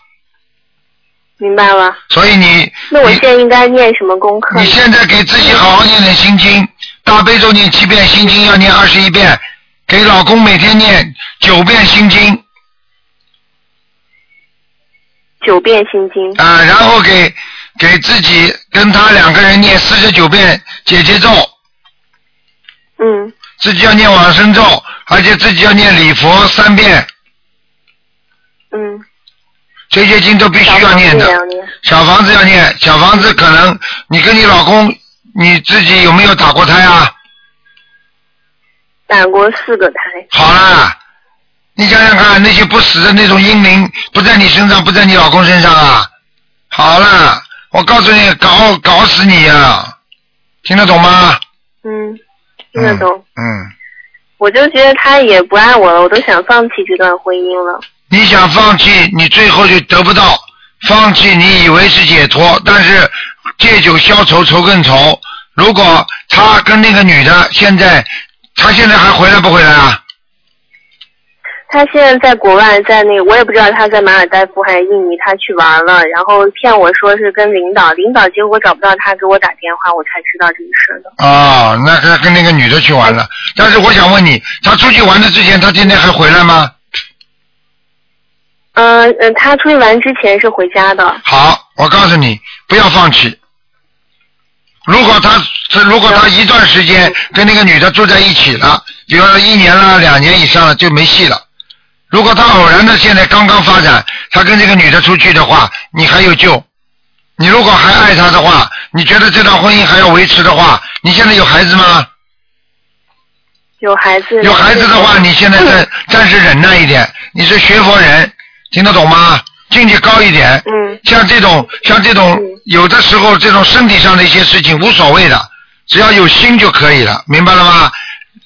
Speaker 8: 明白了，
Speaker 2: 所以你你
Speaker 8: 那我现在应该念什么功课？
Speaker 2: 你现在给自己好好念点心经，大悲咒念七遍，心经要念二十一遍，给老公每天念九遍心经。
Speaker 8: 九遍心经。
Speaker 2: 啊、然后给给自己跟他两个人念四十九遍姐姐咒，
Speaker 8: 嗯，
Speaker 2: 自己要念往生咒，而且自己要念礼佛三遍，
Speaker 8: 嗯，
Speaker 2: 这些经都必须要念的。
Speaker 8: 小房子要念，
Speaker 2: 小房子可能你跟你老公你自己有没有打过胎啊？
Speaker 8: 打过四个胎。
Speaker 2: 好啦，你想想看，那些不死的那种阴灵不在你身上，不在你老公身上啊？好啦，我告诉你，搞搞死你呀、听得懂吗？
Speaker 8: 嗯，听得懂。
Speaker 2: 嗯，
Speaker 8: 我就觉得他也不爱我了，我都想放弃这段婚姻了。
Speaker 2: 你想放弃，你最后就得不到。放弃，你以为是解脱，但是借酒消愁，愁更愁。如果他跟那个女的现在，他现在还回来不回来啊？
Speaker 8: 他现在在国外，在那个我也不知道他在马尔代夫还是印尼，他去玩了，然后骗我说是跟领导，领导结果找不到他，给我打电话，我才知道这个事儿的。
Speaker 2: 哦，那他跟那个女的去玩了。但是我想问你，他出去玩的之前，他今天还回来吗？
Speaker 8: 嗯嗯、呃他出去玩之前是回家的。
Speaker 2: 好，我告诉你，不要放弃。如果他是如果他一段时间跟那个女的住在一起了，比如说一年了、两年以上了，就没戏了。如果他偶然的现在刚刚发展，他跟这个女的出去的话，你还有救。你如果还爱他的话，你觉得这段婚姻还要维持的话，你现在有孩子吗？
Speaker 8: 有孩子。
Speaker 2: 有孩子的话，你现在暂暂时忍耐一点。你是学佛人，听得懂吗？境界高一点。
Speaker 8: 嗯。
Speaker 2: 像这种像这种有的时候这种身体上的一些事情无所谓的，只要有心就可以了，明白了吗？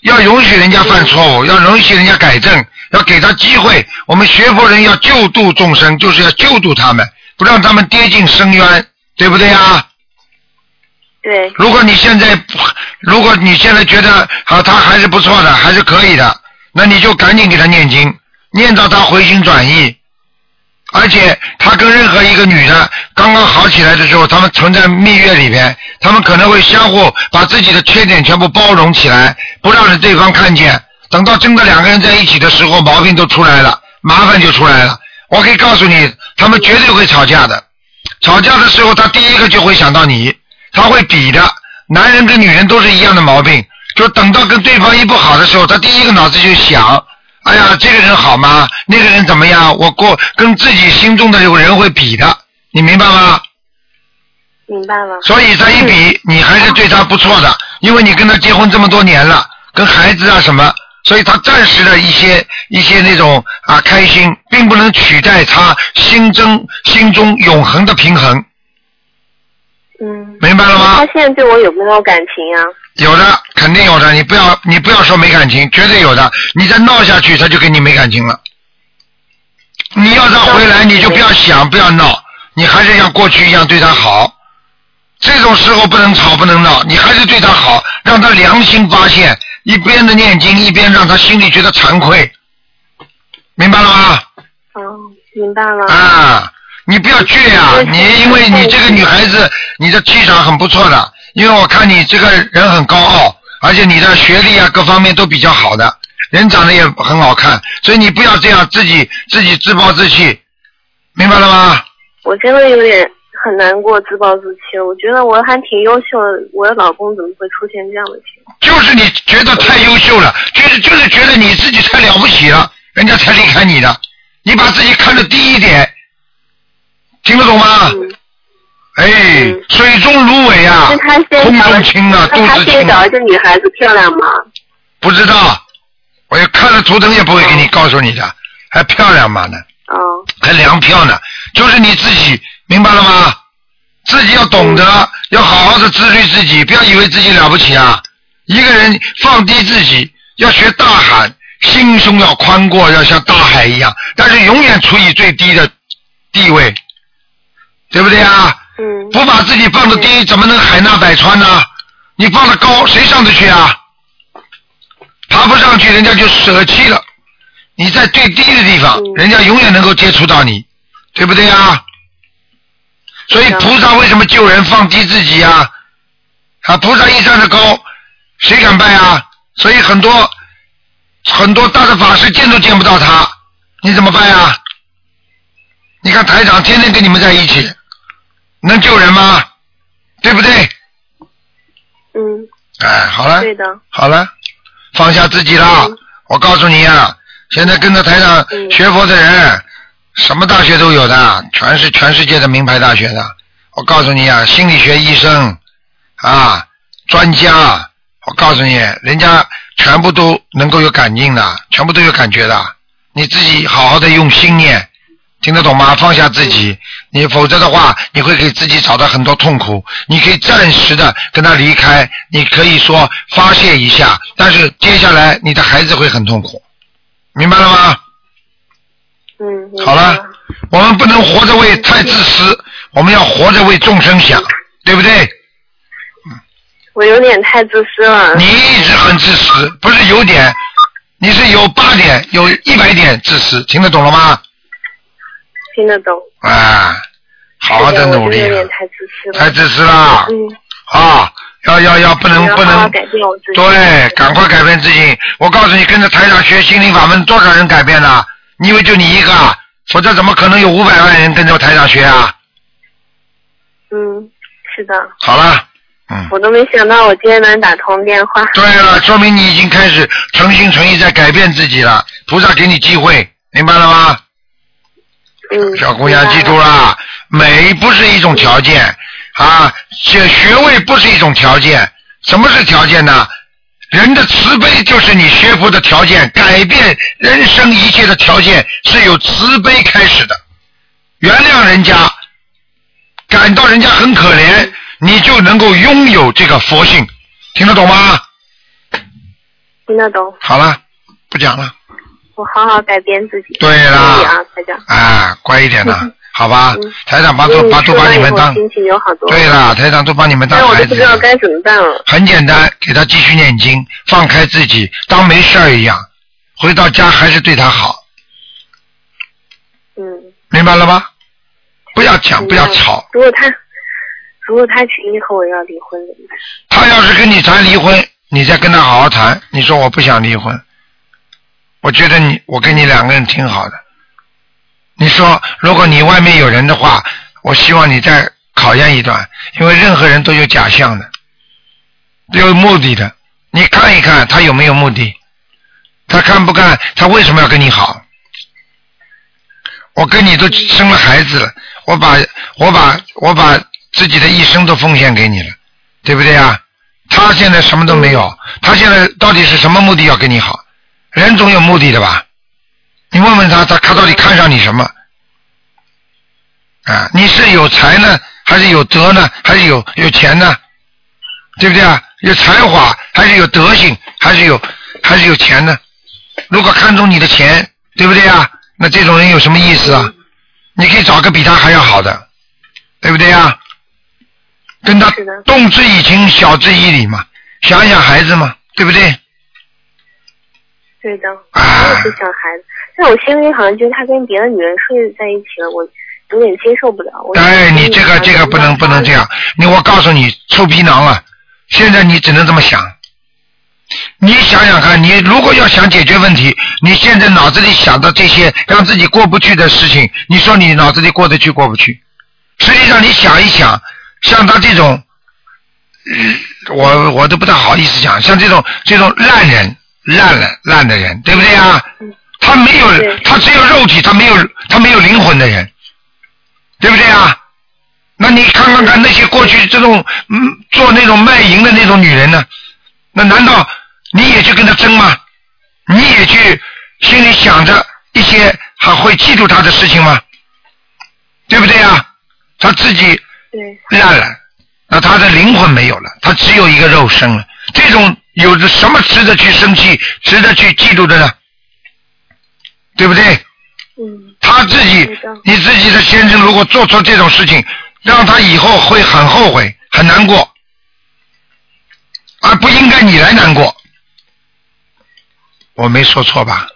Speaker 2: 要允许人家犯错误，要允许人家改正，要给他机会。我们学佛人要救度众生，就是要救度他们，不让他们跌进深渊，对不对呀？
Speaker 8: 对。
Speaker 2: 如果你现在，如果你现在觉得好，他还是不错的，还是可以的，那你就赶紧给他念经，念到他回心转意。而且他跟任何一个女的刚刚好起来的时候，他们存在蜜月里边，他们可能会相互把自己的缺点全部包容起来，不让人对方看见。等到真的两个人在一起的时候，毛病都出来了，麻烦就出来了。我可以告诉你，他们绝对会吵架的。吵架的时候，他第一个就会想到你，他会比的。男人跟女人都是一样的毛病，就等到跟对方一不好的时候，他第一个脑子就想，哎呀，这个人好吗？那个人怎么样？我过跟自己心中的有人会比的，你明白吗？
Speaker 8: 明白了。
Speaker 2: 所以他一比，你还是对他不错的，因为你跟他结婚这么多年了，跟孩子啊什么，所以他暂时的一些一些那种啊开心，并不能取代他心中心中永恒的平衡，
Speaker 8: 嗯。
Speaker 2: 明白了吗？
Speaker 8: 他现在对我有没有感情啊？
Speaker 2: 有的，肯定有的，你不要你不要说没感情，绝对有的。你再闹下去，他就跟你没感情了。你要他回来，你就不要想，不要闹，你还是像过去一样对他好。这种时候不能吵，不能闹，你还是对他好，让他良心发现，一边的念经，一边让他心里觉得惭愧，明白了吗？
Speaker 8: 哦，明白了。
Speaker 2: 啊，你不要倔呀、你因为你这个女孩子，你的气场很不错的，因为我看你这个人很高傲，而且你的学历啊各方面都比较好的，人长得也很好看，所以你不要这样自己自己自暴自弃，明白了吗？
Speaker 8: 我真的有点很难过，自暴自弃了。我觉得我还挺优秀的，我的老公怎么会出现这样的情况？
Speaker 2: 就是你觉得太优秀了，就是就是觉得你自己太了不起了，人家才离开你的，你把自己看得低一点，听得懂吗？哎，水中芦苇啊空中青啊，
Speaker 8: 那
Speaker 2: 肚子青啊
Speaker 8: 这女孩子漂亮吗？
Speaker 2: 不知道，我也看了图腾也不会给你告诉你的，还漂亮吗呢？
Speaker 8: 哦。
Speaker 2: 还粮票呢，就是你自己明白了吗？自己要懂得，要好好的自律自己，不要以为自己了不起啊！一个人放低自己，要学大喊，心胸要宽阔，要像大海一样，但是永远处于最低的地位，对不对啊？
Speaker 8: 嗯。
Speaker 2: 不把自己放得低，怎么能海纳百川呢？你放得高，谁上得去啊？爬不上去，人家就舍弃了。你在最低的地方，人家永远能够接触到你，对不对啊？所以菩萨为什么救人放低自己啊、啊？菩萨一站的高，谁敢拜啊？所以很多很多大的法师见都见不到他，你怎么办呀？你看台长天天跟你们在一起，能救人吗？对不对？
Speaker 8: 嗯。
Speaker 2: 哎，好了，
Speaker 8: 对的。
Speaker 2: 好了，放下自己了。我告诉你啊，现在跟着台长学佛的人，什么大学都有的，全是全世界的名牌大学的。我告诉你啊，心理学医生啊，专家，我告诉你，人家全部都能够有感应的，全部都有感觉的。你自己好好的用心念，听得懂吗？放下自己，你否则的话，你会给自己找到很多痛苦。你可以暂时的跟他离开，你可以说发泄一下，但是接下来你的孩子会很痛苦，明白了吗？
Speaker 8: 嗯，
Speaker 2: 好了，我们不能活着为太自私，我们要活着为众生想，对不对？
Speaker 8: 我有点太自私了。
Speaker 2: 你一直很自私，不是有点，你是有八点，有一百点自私，听得懂了吗？
Speaker 8: 听得懂。
Speaker 2: 啊，好好的努力
Speaker 8: 太自私了。
Speaker 2: 太自私了
Speaker 8: 嗯，
Speaker 2: 啊！要要要，不能不能，
Speaker 8: 我要好好改变我自己。
Speaker 2: 对，赶快改变自己。我告诉你，跟着台长学心灵法门，多少人改变了？你以为就你一个啊？否则怎么可能有五百万人跟着台长学啊？
Speaker 8: 嗯，是的，
Speaker 2: 好了，嗯。
Speaker 8: 我都没想到我今天能打通电话。
Speaker 2: 对了，说明你已经开始诚心诚意在改变自己了。菩萨给你机会，明白了吗？
Speaker 8: 嗯。
Speaker 2: 小姑娘，记住了，美不是一种条件啊，学学位不是一种条件。什么是条件呢？人的慈悲就是你学佛的条件，改变人生一切的条件是由慈悲开始的。原谅人家，感到人家很可怜，你就能够拥有这个佛性，听得懂吗？
Speaker 8: 听得懂，
Speaker 2: 好了，不讲了。
Speaker 8: 我好好改变自己。
Speaker 2: 对啦
Speaker 8: 啊，台长。
Speaker 2: 啊，乖一点啦，好吧
Speaker 8: 嗯？
Speaker 2: 台长把
Speaker 8: 因为
Speaker 2: 都把你们当
Speaker 8: 心情有好多。
Speaker 2: 对啦，台长都把你们当孩子
Speaker 8: 都不知道该怎么办了。
Speaker 2: 很简单，给他继续念经，放开自己，当没事儿一样，回到家还是对他好，
Speaker 8: 嗯。
Speaker 2: 明白了吗？不要讲，不要吵。
Speaker 8: 如果他如果他执意和我要离婚怎么办？
Speaker 2: 他要是跟你谈离婚，你再跟他好好谈。你说我不想离婚，我觉得你我跟你两个人挺好的。你说如果你外面有人的话，我希望你再考验一段，因为任何人都有假象的，有目的的。你看一看他有没有目的，他看不看，他为什么要跟你好？我跟你都生了孩子了，我把我把我把自己的一生都奉献给你了，对不对啊？他现在什么都没有，他现在到底是什么目的要跟你好？人总有目的的吧？你问问他，他他到底看上你什么？啊，你是有才呢，还是有德呢，还是有有钱呢？对不对啊？有才华，还是有德行，还是有还是有钱呢？如果看中你的钱，对不对啊？那这种人有什么意思啊？你可以找个比他还要好的，对不对啊？跟他动之以情，晓之以理嘛，想想孩子嘛，对不对？
Speaker 8: 对的，
Speaker 2: 啊
Speaker 8: 我也是想孩子，但我心里好像觉得他跟别的女人睡在一起了，我有点接受不了。我
Speaker 2: 哎，你这个这个不能不能这样，你我告诉你，臭皮囊了，现在你只能这么想。你想想看，你如果要想解决问题，你现在脑子里想的这些让自己过不去的事情，你说你脑子里过得去过不去？实际上你想一想，像他这种，呃我我都不太好意思讲，像这种这种烂人、烂了烂的人，对不对啊？他没有，他只有肉体，他没有他没有灵魂的人，对不对啊？那你看看看那些过去这种嗯做那种卖淫的那种女人呢？那难道你也去跟他争吗？你也去心里想着一些还会记住他的事情吗？对不对啊？他自己，烂了，那他的灵魂没有了，他只有一个肉身了。这种有着什么值得去生气、值得去嫉妒的呢？对不对？
Speaker 8: 嗯，
Speaker 2: 他自己，你自己的先生如果做出这种事情，让他以后会很后悔、很难过，而不应该你来难过。我没说错吧？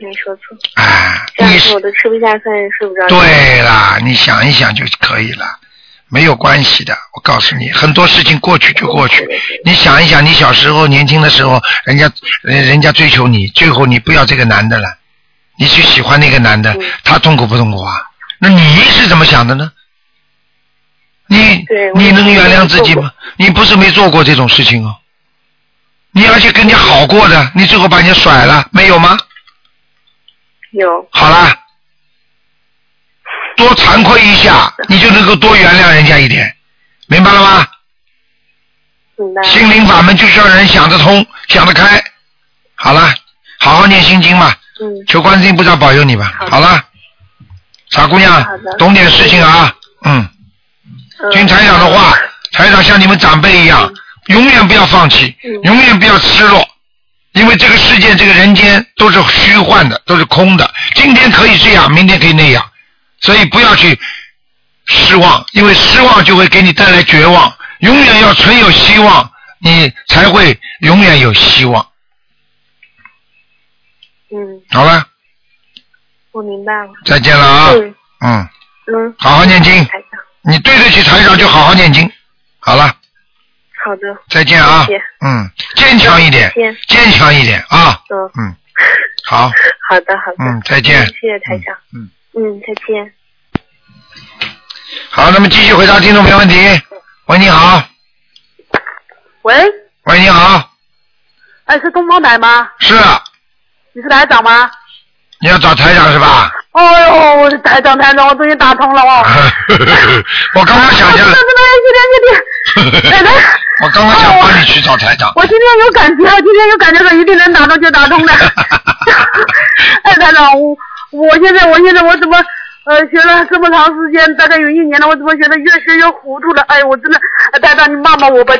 Speaker 8: 没说错。
Speaker 2: 哎，你
Speaker 8: 这样我都吃不下饭，睡不着觉。
Speaker 2: 对啦，你想一想就可以了，没有关系的。我告诉你，很多事情过去就过去。你想一想，你小时候年轻的时候，人家人人家追求你，最后你不要这个男的了，你去喜欢那个男的
Speaker 8: 嗯，
Speaker 2: 他痛苦不痛苦啊？那你是怎么想的呢？你你能原谅自己吗？你不是没做过这种事情哦。你而且跟你好过的，你最后把人家甩了，没有吗？
Speaker 8: 有，
Speaker 2: 好啦，多惭愧一下，你就能够多原谅人家一点，明白了吗？
Speaker 8: 明白。
Speaker 2: 心灵法门就是要人想得通、想得开。好了，好好念心经嘛，
Speaker 8: 嗯，
Speaker 2: 求观世音菩萨保佑你吧。好了，傻姑娘，懂点事情啊，嗯，
Speaker 8: 嗯。
Speaker 2: 听台长的话，台长像你们长辈一样，永远不要放弃，
Speaker 8: 嗯。
Speaker 2: 永远不要失落，因为这个世界、这个人间都是虚幻的，都是空的。今天可以这样，明天可以那样，所以不要去失望，因为失望就会给你带来绝望。永远要存有希望，你才会永远有希望。
Speaker 8: 嗯，
Speaker 2: 好了，
Speaker 8: 我明白了。
Speaker 2: 再见了啊！
Speaker 8: 嗯。
Speaker 2: 嗯，
Speaker 8: 嗯，
Speaker 2: 好好念经，你对得起台长就好好念经。好了，
Speaker 8: 好的，
Speaker 2: 再见啊。
Speaker 8: 谢谢！
Speaker 2: 嗯，坚强一点，坚强一点啊！
Speaker 8: 嗯，
Speaker 2: 嗯，好，
Speaker 8: 好的，好的，
Speaker 2: 嗯，再见。
Speaker 8: 谢谢台长，
Speaker 2: 嗯，
Speaker 8: 嗯，再见。
Speaker 2: 好，那么继续回答听众朋友问题。喂，你好，
Speaker 9: 喂，
Speaker 2: 喂，你好，
Speaker 9: 哎，是东方台吗？
Speaker 2: 是，啊
Speaker 9: 你是台长吗？
Speaker 2: 你要找台长是吧？
Speaker 9: 哎呦，我是台长，台长，我终于打通了哦。
Speaker 2: 我刚刚想 我刚刚想帮你去找台长。
Speaker 9: 我今天有感觉，今天有感觉说一定能打通就打通的。哎，台长，我我现在我现在我怎么呃学了这么长时间，大概有一年了，我怎么觉得越学越糊涂了？哎，我真的，哎台长你骂骂我吧，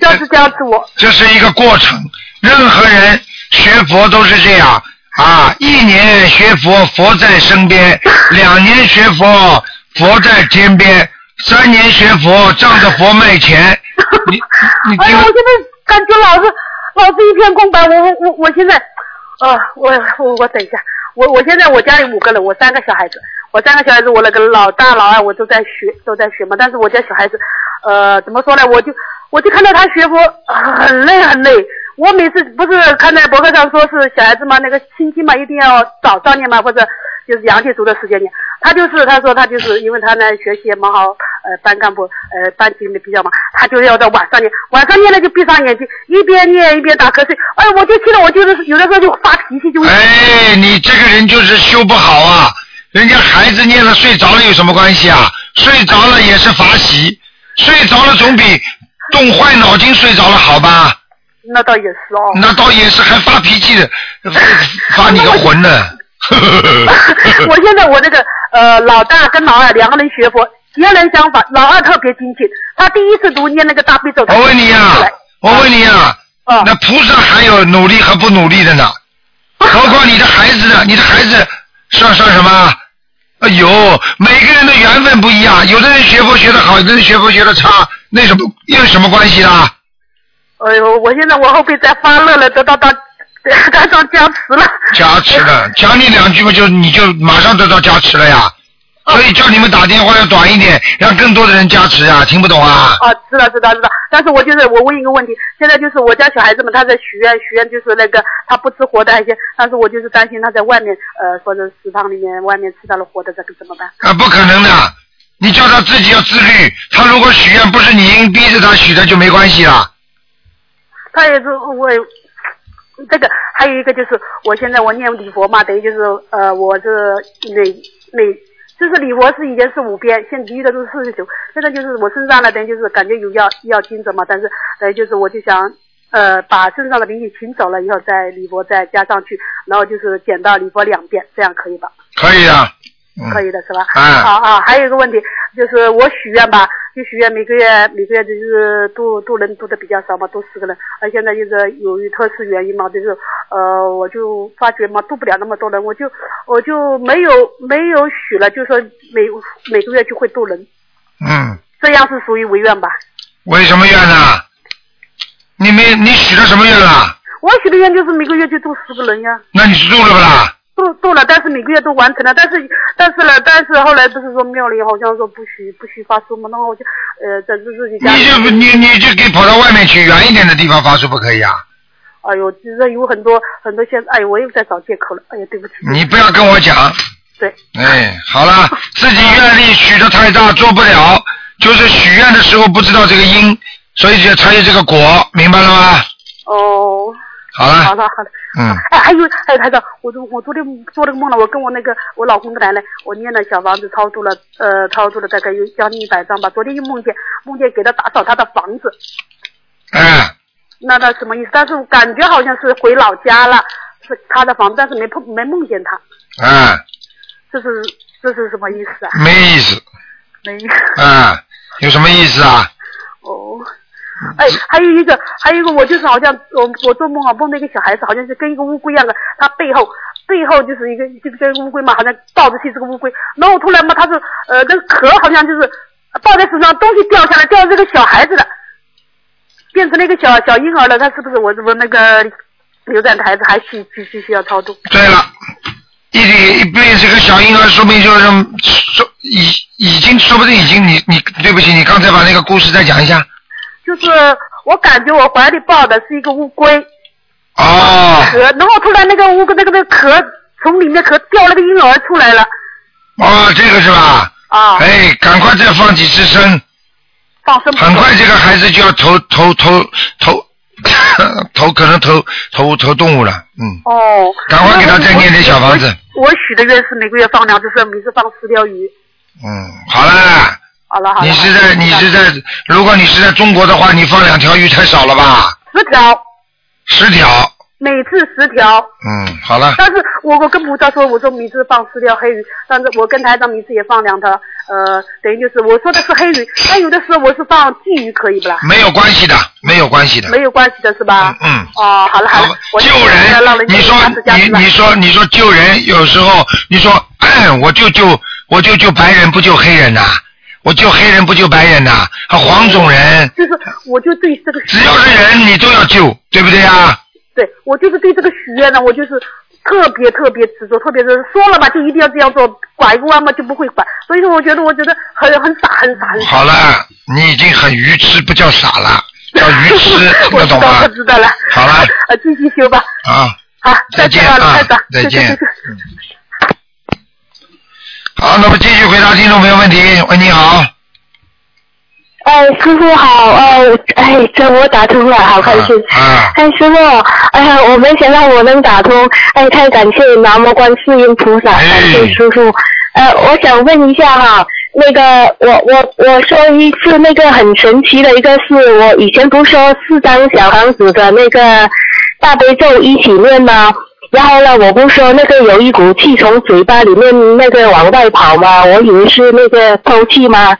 Speaker 9: 加持加持我。
Speaker 2: 这是一个过程，任何人学佛都是这样啊，一年学佛，佛在身边；两年学佛，佛在天边；三年学佛，仗着佛卖钱。你你
Speaker 9: 哎呀，我现在感觉老是老是一片空白。我我我我现在，啊，我我我等一下，我我现在我家里五个人，我三个小孩子，我三个小孩子，我那个老大老二我都在学都在学嘛，但是我家小孩子，呃，怎么说呢？我就我就看到他学佛、很累很累。我每次不是看在博客上说是小孩子嘛，那个心经嘛一定要早上念嘛，或者就是阳气足的时间点。他就是他说他就是因为他呢学习也蛮好，呃班干部呃班级里面比较忙，他就要在晚上念，晚上念了就闭上眼睛，一边念一边打瞌睡。哎，我就气得我就是有的时候就发脾气，就会。
Speaker 2: 哎，你这个人就是修不好啊！人家孩子念了睡着了有什么关系啊？睡着了也是法喜，睡着了总比动坏脑筋睡着了好吧？
Speaker 9: 那倒也是哦。
Speaker 2: 那倒也是还发脾气的，发你个魂呢！
Speaker 9: 我现在我这个呃老大跟老二两个人学佛，截然相反。老二特别精进，他第一次读念那个大悲咒，
Speaker 2: 我问你呀、我问你呀、
Speaker 9: 啊
Speaker 2: 那菩萨还有努力和不努力的呢，何况你的孩子呢？你的孩子算算什么？哎呦，每个人的缘分不一样，有的人学佛学得好，有的人学佛学得差，那什么又有什么关系啦？
Speaker 9: 哎呦，我现在我后背在发热了，得到到 台上加持了。
Speaker 2: 加持了，讲你两句嘛，就你就马上得到加持了呀。所以叫你们打电话要短一点，让更多的人加持呀，听不懂啊？
Speaker 9: 啊，知道知道知道，但是我就是我问一个问题，现在就是我家小孩子们他在许愿许愿就是那个他不吃活的海鲜，但是我就是担心他在外面呃或者食堂里面外面吃到了活的这个怎么办？
Speaker 2: 啊，不可能的，你叫他自己要自律。他如果许愿不是你硬逼着他许的，就没关系了。
Speaker 9: 他也是我也这个还有一个就是我现在我念礼佛嘛，等于就是呃我是每每就是礼佛是以前是五遍，现在遇的都是四十九，现在就是我身上那边就是感觉有要要经着嘛，但是呃就是我就想。呃，把身上的灵性请走了以后，再礼佛再加上去，然后就是减到礼佛两遍，这样可以吧？
Speaker 2: 可以啊。嗯、
Speaker 9: 可以的是吧？
Speaker 2: 嗯
Speaker 9: 啊啊，还有一个问题就是我许愿吧，就许愿每个月每个月就是度度人度的比较少嘛，度十个人，而现在就是由于特殊原因嘛，就是呃我就发觉嘛度不了那么多人，我就我就没有没有许了，就说每每个月就会度人，
Speaker 2: 嗯，
Speaker 9: 这样是属于违愿吧？
Speaker 2: 违什么愿呢？你没你许了什么愿啊？
Speaker 9: 我许的愿就是每个月就度十个人呀。
Speaker 2: 那你是做了不啦？
Speaker 9: 度度了，但是每个月都完成了，但是但是呢，但是后来不是说庙里好像说不许不许发书嘛，然后我就呃在自己家。
Speaker 2: 你就你你就给跑到外面去远一点的地方发书不可以啊？
Speaker 9: 哎呦，这有很多很多现在，哎呦，我又在找借口了，哎呀，对不起。
Speaker 2: 你不要跟我讲。
Speaker 9: 对。
Speaker 2: 哎，好了，自己愿力许的太大，做不了，就是许愿的时候不知道这个因，所以就才有这个果，明白了吗？
Speaker 9: 哦。
Speaker 2: 好了，
Speaker 9: 好的，好的。
Speaker 2: 嗯，
Speaker 9: 哎，还有还有台长，我昨我昨天做了个梦了，我跟我那个我老公的奶奶，我念了小房子超度了，呃，超度了大概有将近一百张吧。昨天又梦见梦见给他打扫他的房子，
Speaker 2: 哎，
Speaker 9: 那他什么意思？但是我感觉好像是回老家了，是他的房子，但是没碰没梦见他，
Speaker 2: 哎，
Speaker 9: 这是这是什么意思啊？
Speaker 2: 没意思，
Speaker 9: 没意思
Speaker 2: 啊，有什么意思啊？
Speaker 9: 哦。哎，还有一个，还有一个，我就是好像我我做梦啊，梦那个小孩子好像是跟一个乌龟一样的，他背后背后就是一个就是跟乌龟嘛，好像抱着去这个乌龟，然后突然嘛，他是呃那个壳好像就是抱在手上，东西掉下来，掉到这个小孩子了，变成了一个小小婴儿了，他是不是我我那个留在台子还需需需需要超度？
Speaker 2: 对了，一点一变这个小婴儿，说明就是说已已经说不定已经你你对不起，你刚才把那个故事再讲一下。
Speaker 9: 就是我感觉我怀里抱的是一个乌龟
Speaker 2: 哦
Speaker 9: 壳，然后突然那个乌龟那个那个壳从里面壳掉了个婴儿出来了
Speaker 2: 哦，这个是吧？
Speaker 9: 啊，
Speaker 2: 哎，赶快再放几次生，
Speaker 9: 放生
Speaker 2: 很快这个孩子就要投投投投投可能投投投动物了，嗯，
Speaker 9: 哦，
Speaker 2: 赶快给他再念点小房子。
Speaker 9: 我我许的愿是每个月放两只生，每次放四条鱼。
Speaker 2: 嗯，好了，
Speaker 9: 好了好了。
Speaker 2: 你是在你是在，如果你是在中国的话，你放两条鱼太少了吧？
Speaker 9: 十条，
Speaker 2: 十条，
Speaker 9: 每次十条。
Speaker 2: 嗯，好了，
Speaker 9: 但是我我跟菩萨说，我说每次放十条黑鱼，但是我跟台长每次也放两条，呃，等于就是我说的是黑鱼，但有的时候我是放鲫鱼，可以不啦？
Speaker 2: 没有关系的，没有关系的。
Speaker 9: 没有关系的是吧？
Speaker 2: 嗯。
Speaker 9: 哦，好了好了，我
Speaker 2: 救人，你说你你说你说救人，有时候你说、哎、我就救我就救白人不救黑人呐、我救黑人不救白人呐、啊黄种人，
Speaker 9: 就是我就对这个
Speaker 2: 只要是人你都要救，对不对呀？
Speaker 9: 对我就是对这个许愿呢，我就是特别特别执着，特别是说了嘛，就一定要这样做，拐个弯嘛就不会拐。所以说，我觉得我觉得很很傻很傻很傻。
Speaker 2: 好了，你已经很愚痴，不叫傻了，叫愚痴，听得懂吗
Speaker 9: 我？知道了。
Speaker 2: 好了，
Speaker 9: 啊，继续修吧。
Speaker 2: 啊，
Speaker 9: 好，
Speaker 2: 再见啊再见
Speaker 9: 对对对对
Speaker 2: 好，那么继续回答听众朋友问题。喂，你好，
Speaker 10: 哎，师傅好，哦，哎，这我打通了，好开心。
Speaker 2: 啊，
Speaker 10: 哎，师傅，哎呀，我没想到我能打通，哎，太感谢南无观世音菩萨，感谢师傅。呃，我想问一下哈，那个我我我说一次那个很神奇的一个事，我以前不是说四张小房子的那个大悲咒一起念吗？然后呢，我不是说那个有一股气从嘴巴里面那个往外跑吗？我以为是那个透气吗？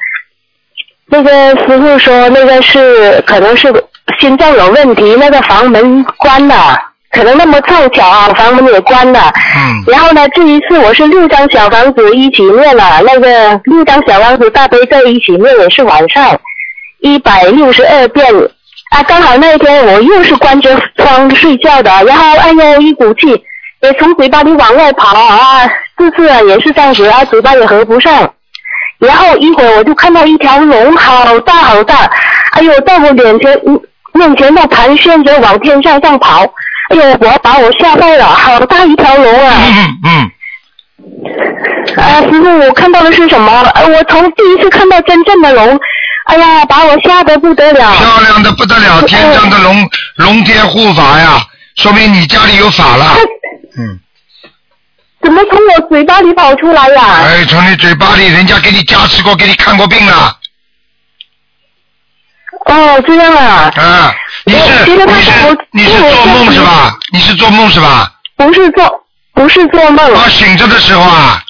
Speaker 10: 那个师傅说那个是可能是心脏有问题，那个房门关了，可能那么凑巧啊，房门也关了。
Speaker 2: 嗯。
Speaker 10: 然后呢，这一次我是六张小房子一起念了，那个六张小房子大悲咒一起念也是晚上一百六十二遍。啊，刚好那一天我又是关着窗睡觉的，然后哎呦一股气也从嘴巴里往外跑啊，这次啊也是这样子啊，嘴巴也合不上。然后一会儿我就看到一条龙，好大好大，哎呦，在我脸前嗯面前都盘旋着往天上上跑，哎呦，我把我吓坏了，好大一条龙啊！
Speaker 2: 嗯
Speaker 10: 啊，师傅，我看到的是什么？呃，我从第一次看到真正的龙，哎呀，把我吓得不得了。
Speaker 2: 漂亮的不得了，天上的龙龙天护法呀，说明你家里有法了。嗯。
Speaker 10: 怎么从我嘴巴里跑出来呀、
Speaker 2: 哎，从你嘴巴里，人家给你加持过，给你看过病了。
Speaker 10: 哦，这样啊。
Speaker 2: 啊，你是你是你是做梦是吧？你是做梦是吧？
Speaker 10: 不是做，不是做梦。
Speaker 2: 啊，醒着的时候啊。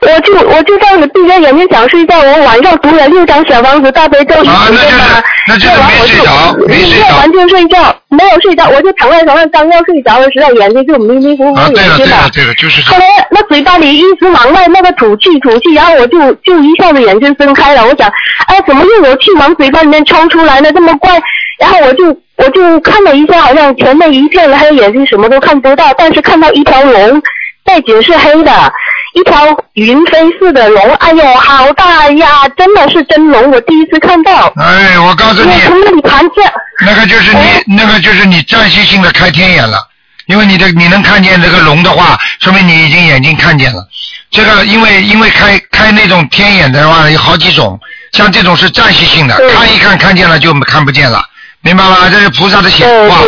Speaker 10: 我就我就这样子闭着眼睛想睡觉，我晚上读了六张小房子大悲咒一起念嘛，
Speaker 2: 啊那就是
Speaker 10: 念完我
Speaker 2: 没睡着
Speaker 10: 就
Speaker 2: 没睡着
Speaker 10: 完就睡觉，没有睡着，我就躺在床上，刚要睡着的时候，眼睛就迷迷糊糊
Speaker 2: 啊，对了
Speaker 10: 眼睛了
Speaker 2: 对了。对了，就是
Speaker 10: 后来那嘴巴里一直往外那个吐气吐气，然后我就就一下子眼睛睁开了，我想，哎，怎么又有气往嘴巴里面冲出来呢？这么怪，然后我就我就看了一下，好像前面一片黑，眼睛什么都看不到，但是看到一条龙，背景是黑的，一条云飞似的龙，哎呦，好大呀，真的是真龙，我第一次看到。
Speaker 2: 哎，我告诉你
Speaker 10: 我，从那里盘着。
Speaker 2: 那个就是你，那个就是你暂时性的开天眼了，因为你的你能看见这个龙的话，说明你已经眼睛看见了。这个因为因为开开那种天眼的话有好几种，像这种是暂时性的，看一看看见了就看不见了，明白吗？这是菩萨的显化。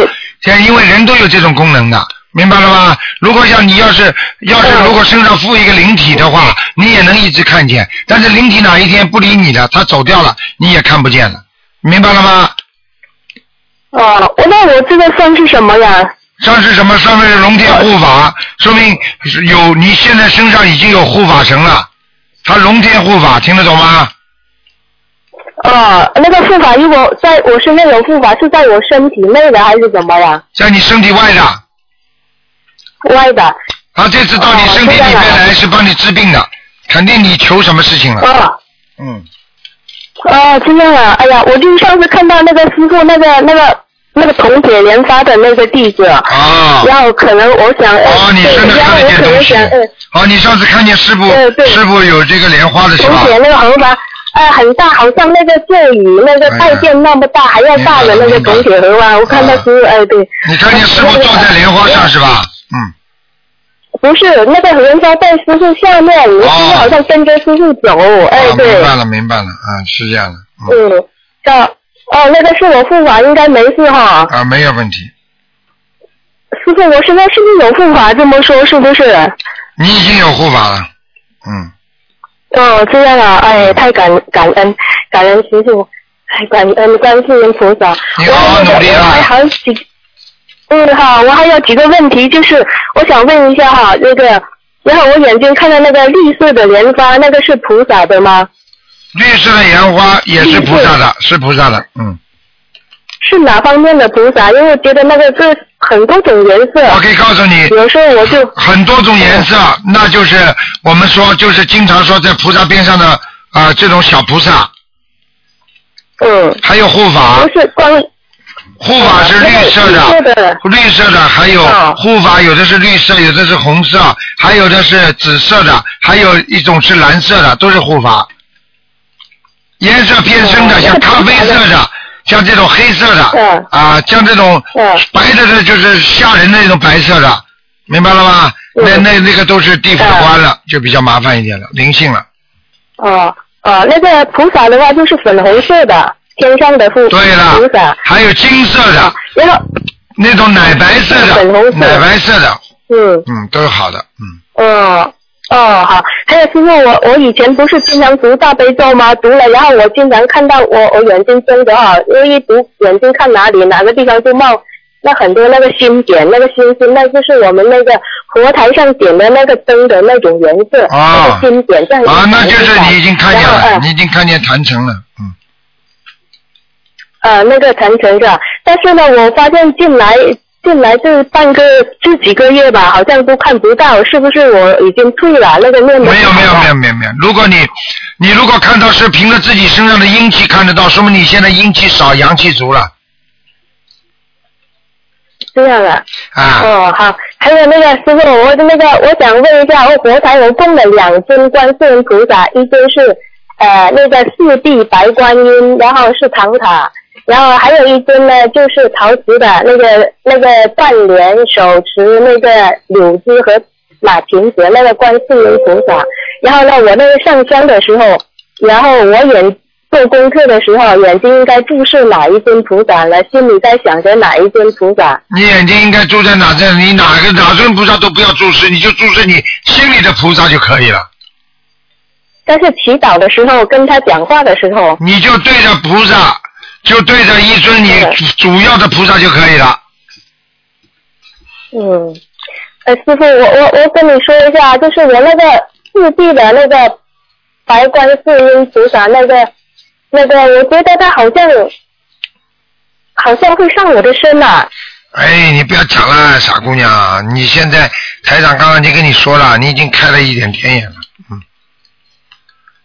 Speaker 2: 现在因为人都有这种功能的，明白了吗？如果像你要是要是如果身上附一个灵体的话，你也能一直看见，但是灵体哪一天不理你了，他走掉了，你也看不见了，明白了吗？
Speaker 10: 哦，那我这个算是什么呀？
Speaker 2: 算是什么？上面是龙天护法，说明有你现在身上已经有护法神了。他龙天护法，听得懂吗？
Speaker 10: 哦，那个护法如果在我身上有护法，是在我身体内的还是怎么呀？
Speaker 2: 在你身体外的。
Speaker 10: 外的。
Speaker 2: 他，这次到你身体里面来是帮你治病的，肯定你求什么事情了。
Speaker 10: 啊。
Speaker 2: 嗯。
Speaker 10: 哦，这样啊！哎呀，我就是上次看到那个师傅那个那个那个铜铁莲花的那个弟子，
Speaker 2: 啊，
Speaker 10: 然后可能我想，
Speaker 2: 哦，你
Speaker 10: 对
Speaker 2: 身上
Speaker 10: 然后我
Speaker 2: 看见东西
Speaker 10: 可能想，呃，
Speaker 2: 哦，你上次看见师傅师傅有这个莲花的是吧？
Speaker 10: 铜铁那个红花，呃，很大，好像那个咒语那个带剑那么大，还要大的那个铜铁盒啊！我看到师傅，哎，对。
Speaker 2: 你看见师傅坐在莲花上是吧？嗯。
Speaker 10: 不是那个人家在师傅下面，我师傅好像跟着师傅走，哎，
Speaker 2: 哦，
Speaker 10: 对
Speaker 2: 明，白了，明白了，啊，是这样的，
Speaker 10: 嗯，这哦，那个是我护法，应该没事哈。
Speaker 2: 啊，没有问题。
Speaker 10: 师傅，我现在是不是有护法？这么说是不是？
Speaker 2: 你已经有护法了，嗯，
Speaker 10: 哦，这样啊，哎，太感感恩感恩师傅，哎，感恩观世音菩萨。
Speaker 2: 你好好努力啊
Speaker 10: 我还好几，嗯，好，我还有几个问题，就是我想问一下哈，那个，然后我眼睛看到那个绿色的莲花，那个是菩萨的吗？
Speaker 2: 绿色的莲花也是菩萨的，是菩萨的，嗯，
Speaker 10: 是哪方面的菩萨？因为我觉得那个这很多种颜色。
Speaker 2: 我可以告诉你，
Speaker 10: 有时候我就
Speaker 2: 很多种颜色，那就是我们说就是经常说在菩萨边上的啊、这种小菩萨，
Speaker 10: 嗯，
Speaker 2: 还有护法，
Speaker 10: 不是光
Speaker 2: 护法是绿色的
Speaker 10: 的，
Speaker 2: 绿色的，还有
Speaker 10: 哦
Speaker 2: 护法有的是绿色，有的是红色，还有的是紫色的，还有一种是蓝色的，都是护法。颜色偏深的，像咖啡色的，像这种黑色的，啊，像这种白的的，就是吓人的那种白色的，明白了吗？那那那个都是地府的官了，就比较麻烦一点了，灵性了。
Speaker 10: 哦哦，那个菩萨的话就是粉红色的，天上的护
Speaker 2: 对
Speaker 10: 萨，
Speaker 2: 还有金色的，
Speaker 10: 然后
Speaker 2: 那种奶白色的，
Speaker 10: 粉红色。
Speaker 2: 奶白色的，
Speaker 10: 嗯。
Speaker 2: 嗯，都是好的，嗯。
Speaker 10: 哦哦好，还有师傅，我我以前不是经常读大悲咒吗？读了，然后我经常看到我我眼睛睁着哈，因为一读眼睛看哪里哪个地方就冒那很多那个星点，那个星星，那就是我们那个佛台上点的那个灯的那种颜色，
Speaker 2: 啊
Speaker 10: 那个星点这样
Speaker 2: 啊，那就是你已经看见了，
Speaker 10: 呃
Speaker 2: 你已经看见坛城了，嗯，
Speaker 10: 呃，那个谈成的，但是呢，我发现进来进来这半个这几个月吧，好像都看不到，是不是我已经退了那个念的？
Speaker 2: 没有没有没有没有没有，如果你你如果看到是凭着自己身上的阴气看得到，说明你现在阴气少，阳气足了
Speaker 10: 这样啊。
Speaker 2: 啊。
Speaker 10: 哦，好，还有那个师傅，我的那个我想问一下，我佛台我供了两尊观世音菩萨，一尊是呃那个四臂白观音，然后是唐塔。然后还有一尊呢，就是陶瓷的那个那个半莲手持那个柳枝和马琴子那个观世音菩萨。然后呢，我那个上香的时候，然后我眼做功课的时候，眼睛应该注视哪一尊菩萨呢？心里在想着哪一尊菩萨？
Speaker 2: 你眼睛应该注在哪这？你哪个哪尊菩萨都不要注视，你就注视你心里的菩萨就可以了。
Speaker 10: 但是祈祷的时候，跟他讲话的时候，
Speaker 2: 你就对着菩萨，就对着一尊你主主要的菩萨就可以了。
Speaker 10: 嗯，呃，师傅，我我我跟你说一下，就是我那个四弟的那个白观世音菩萨，那个那个，我觉得他好像好像会上我的身呐、
Speaker 2: 哎，你不要讲了，傻姑娘，你现在台长刚刚已经跟你说了，你已经开了一点天眼了，嗯，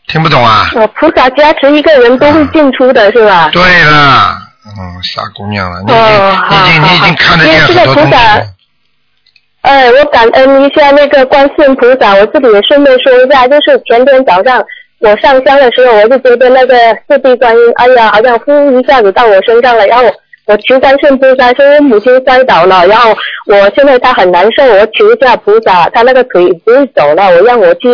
Speaker 2: 听不懂啊？
Speaker 10: 哦，菩萨加持一个人都会进出的是吧？
Speaker 2: 对了，嗯，傻姑娘了，你已经、
Speaker 10: 哦，好
Speaker 2: 你已经你已经看得见很多东西
Speaker 10: 菩萨
Speaker 2: 了。
Speaker 10: 哎，我感恩一下那个观世音菩萨，我这里也顺便说一下，就是前天早上我上香的时候，我就觉得那个四臂观音，哎呀，好像呼一下子到我身上了，然后我求观世音菩萨说我母亲摔倒了，然后我现在她很难受，我求一下菩萨，她那个腿不会走了，我让我去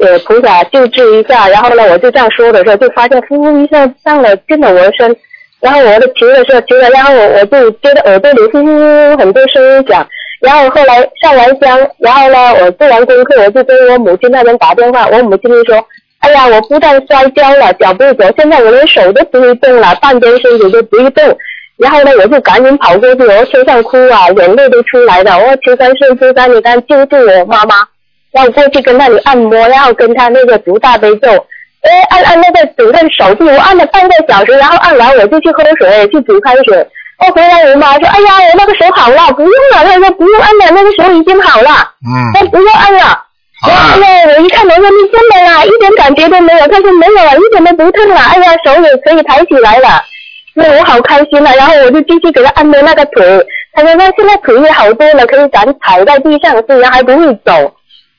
Speaker 10: 呃菩萨救治一下，然后呢我就这样说的时候，就发现呼呼一下上了进了我的身，然后我的求的时候求了，然后我我就觉得耳朵里呼呼呼很多声音响，然后后来上完香，然后呢我做完功课，我就跟我母亲那边打电话，我母亲就说，哎呀，我不但摔跤了，脚不走，现在我连手都不会动了，半边身体都不会动。然后呢，我就赶紧跑过去，我车上哭啊，眼泪都出来了。我说求三圣求三，你赶紧救救我妈妈。然后过去跟那里按摩，然后跟他那个读大悲咒，哎，按按那个主任手臂，我按了半个小时，然后按完我就去喝水，去煮开水。我回来，我妈说，哎呀，我那个手好了，不用了。她说不用按了，那个手已经好了。
Speaker 2: 嗯。
Speaker 10: 她不用按了。
Speaker 2: 好了。
Speaker 10: 哎呀，我一看，我说你真的啦，一点感觉都没有。她说没有了，一点都不痛了。哎呀，手也可以抬起来了。那我好开心了，然后我就继续给她按摩那个腿。她说那现在腿也好多了，可以敢踩在地上，虽然还不会走。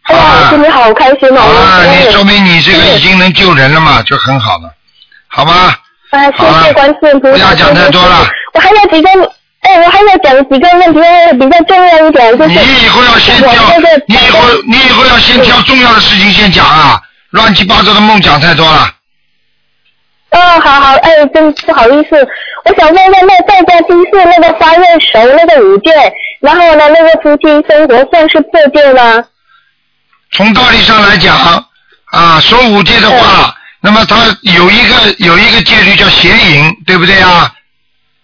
Speaker 10: 哎呀，我心里好开心哦！
Speaker 2: 啊，你说明你这个已经能救人了嘛，就很好了，好吧？
Speaker 10: 啊，谢谢观世音菩萨。
Speaker 2: 不要讲太多了。
Speaker 10: 我还有几个，哎，我还要讲几个问题比较重要一点，就是
Speaker 2: 你以后要先挑，你以后你以后要先挑重要的事情先讲啊，乱七八糟的梦讲太多了。
Speaker 10: 哦，好好，哎，真不好意思，我想问问那在家居士那个发愿熟那个五戒，然后呢，那个夫妻生活算是破戒吗？
Speaker 2: 从道理上来讲，啊，说五戒的话，那么它有一个有一个戒律叫邪淫，对不对啊？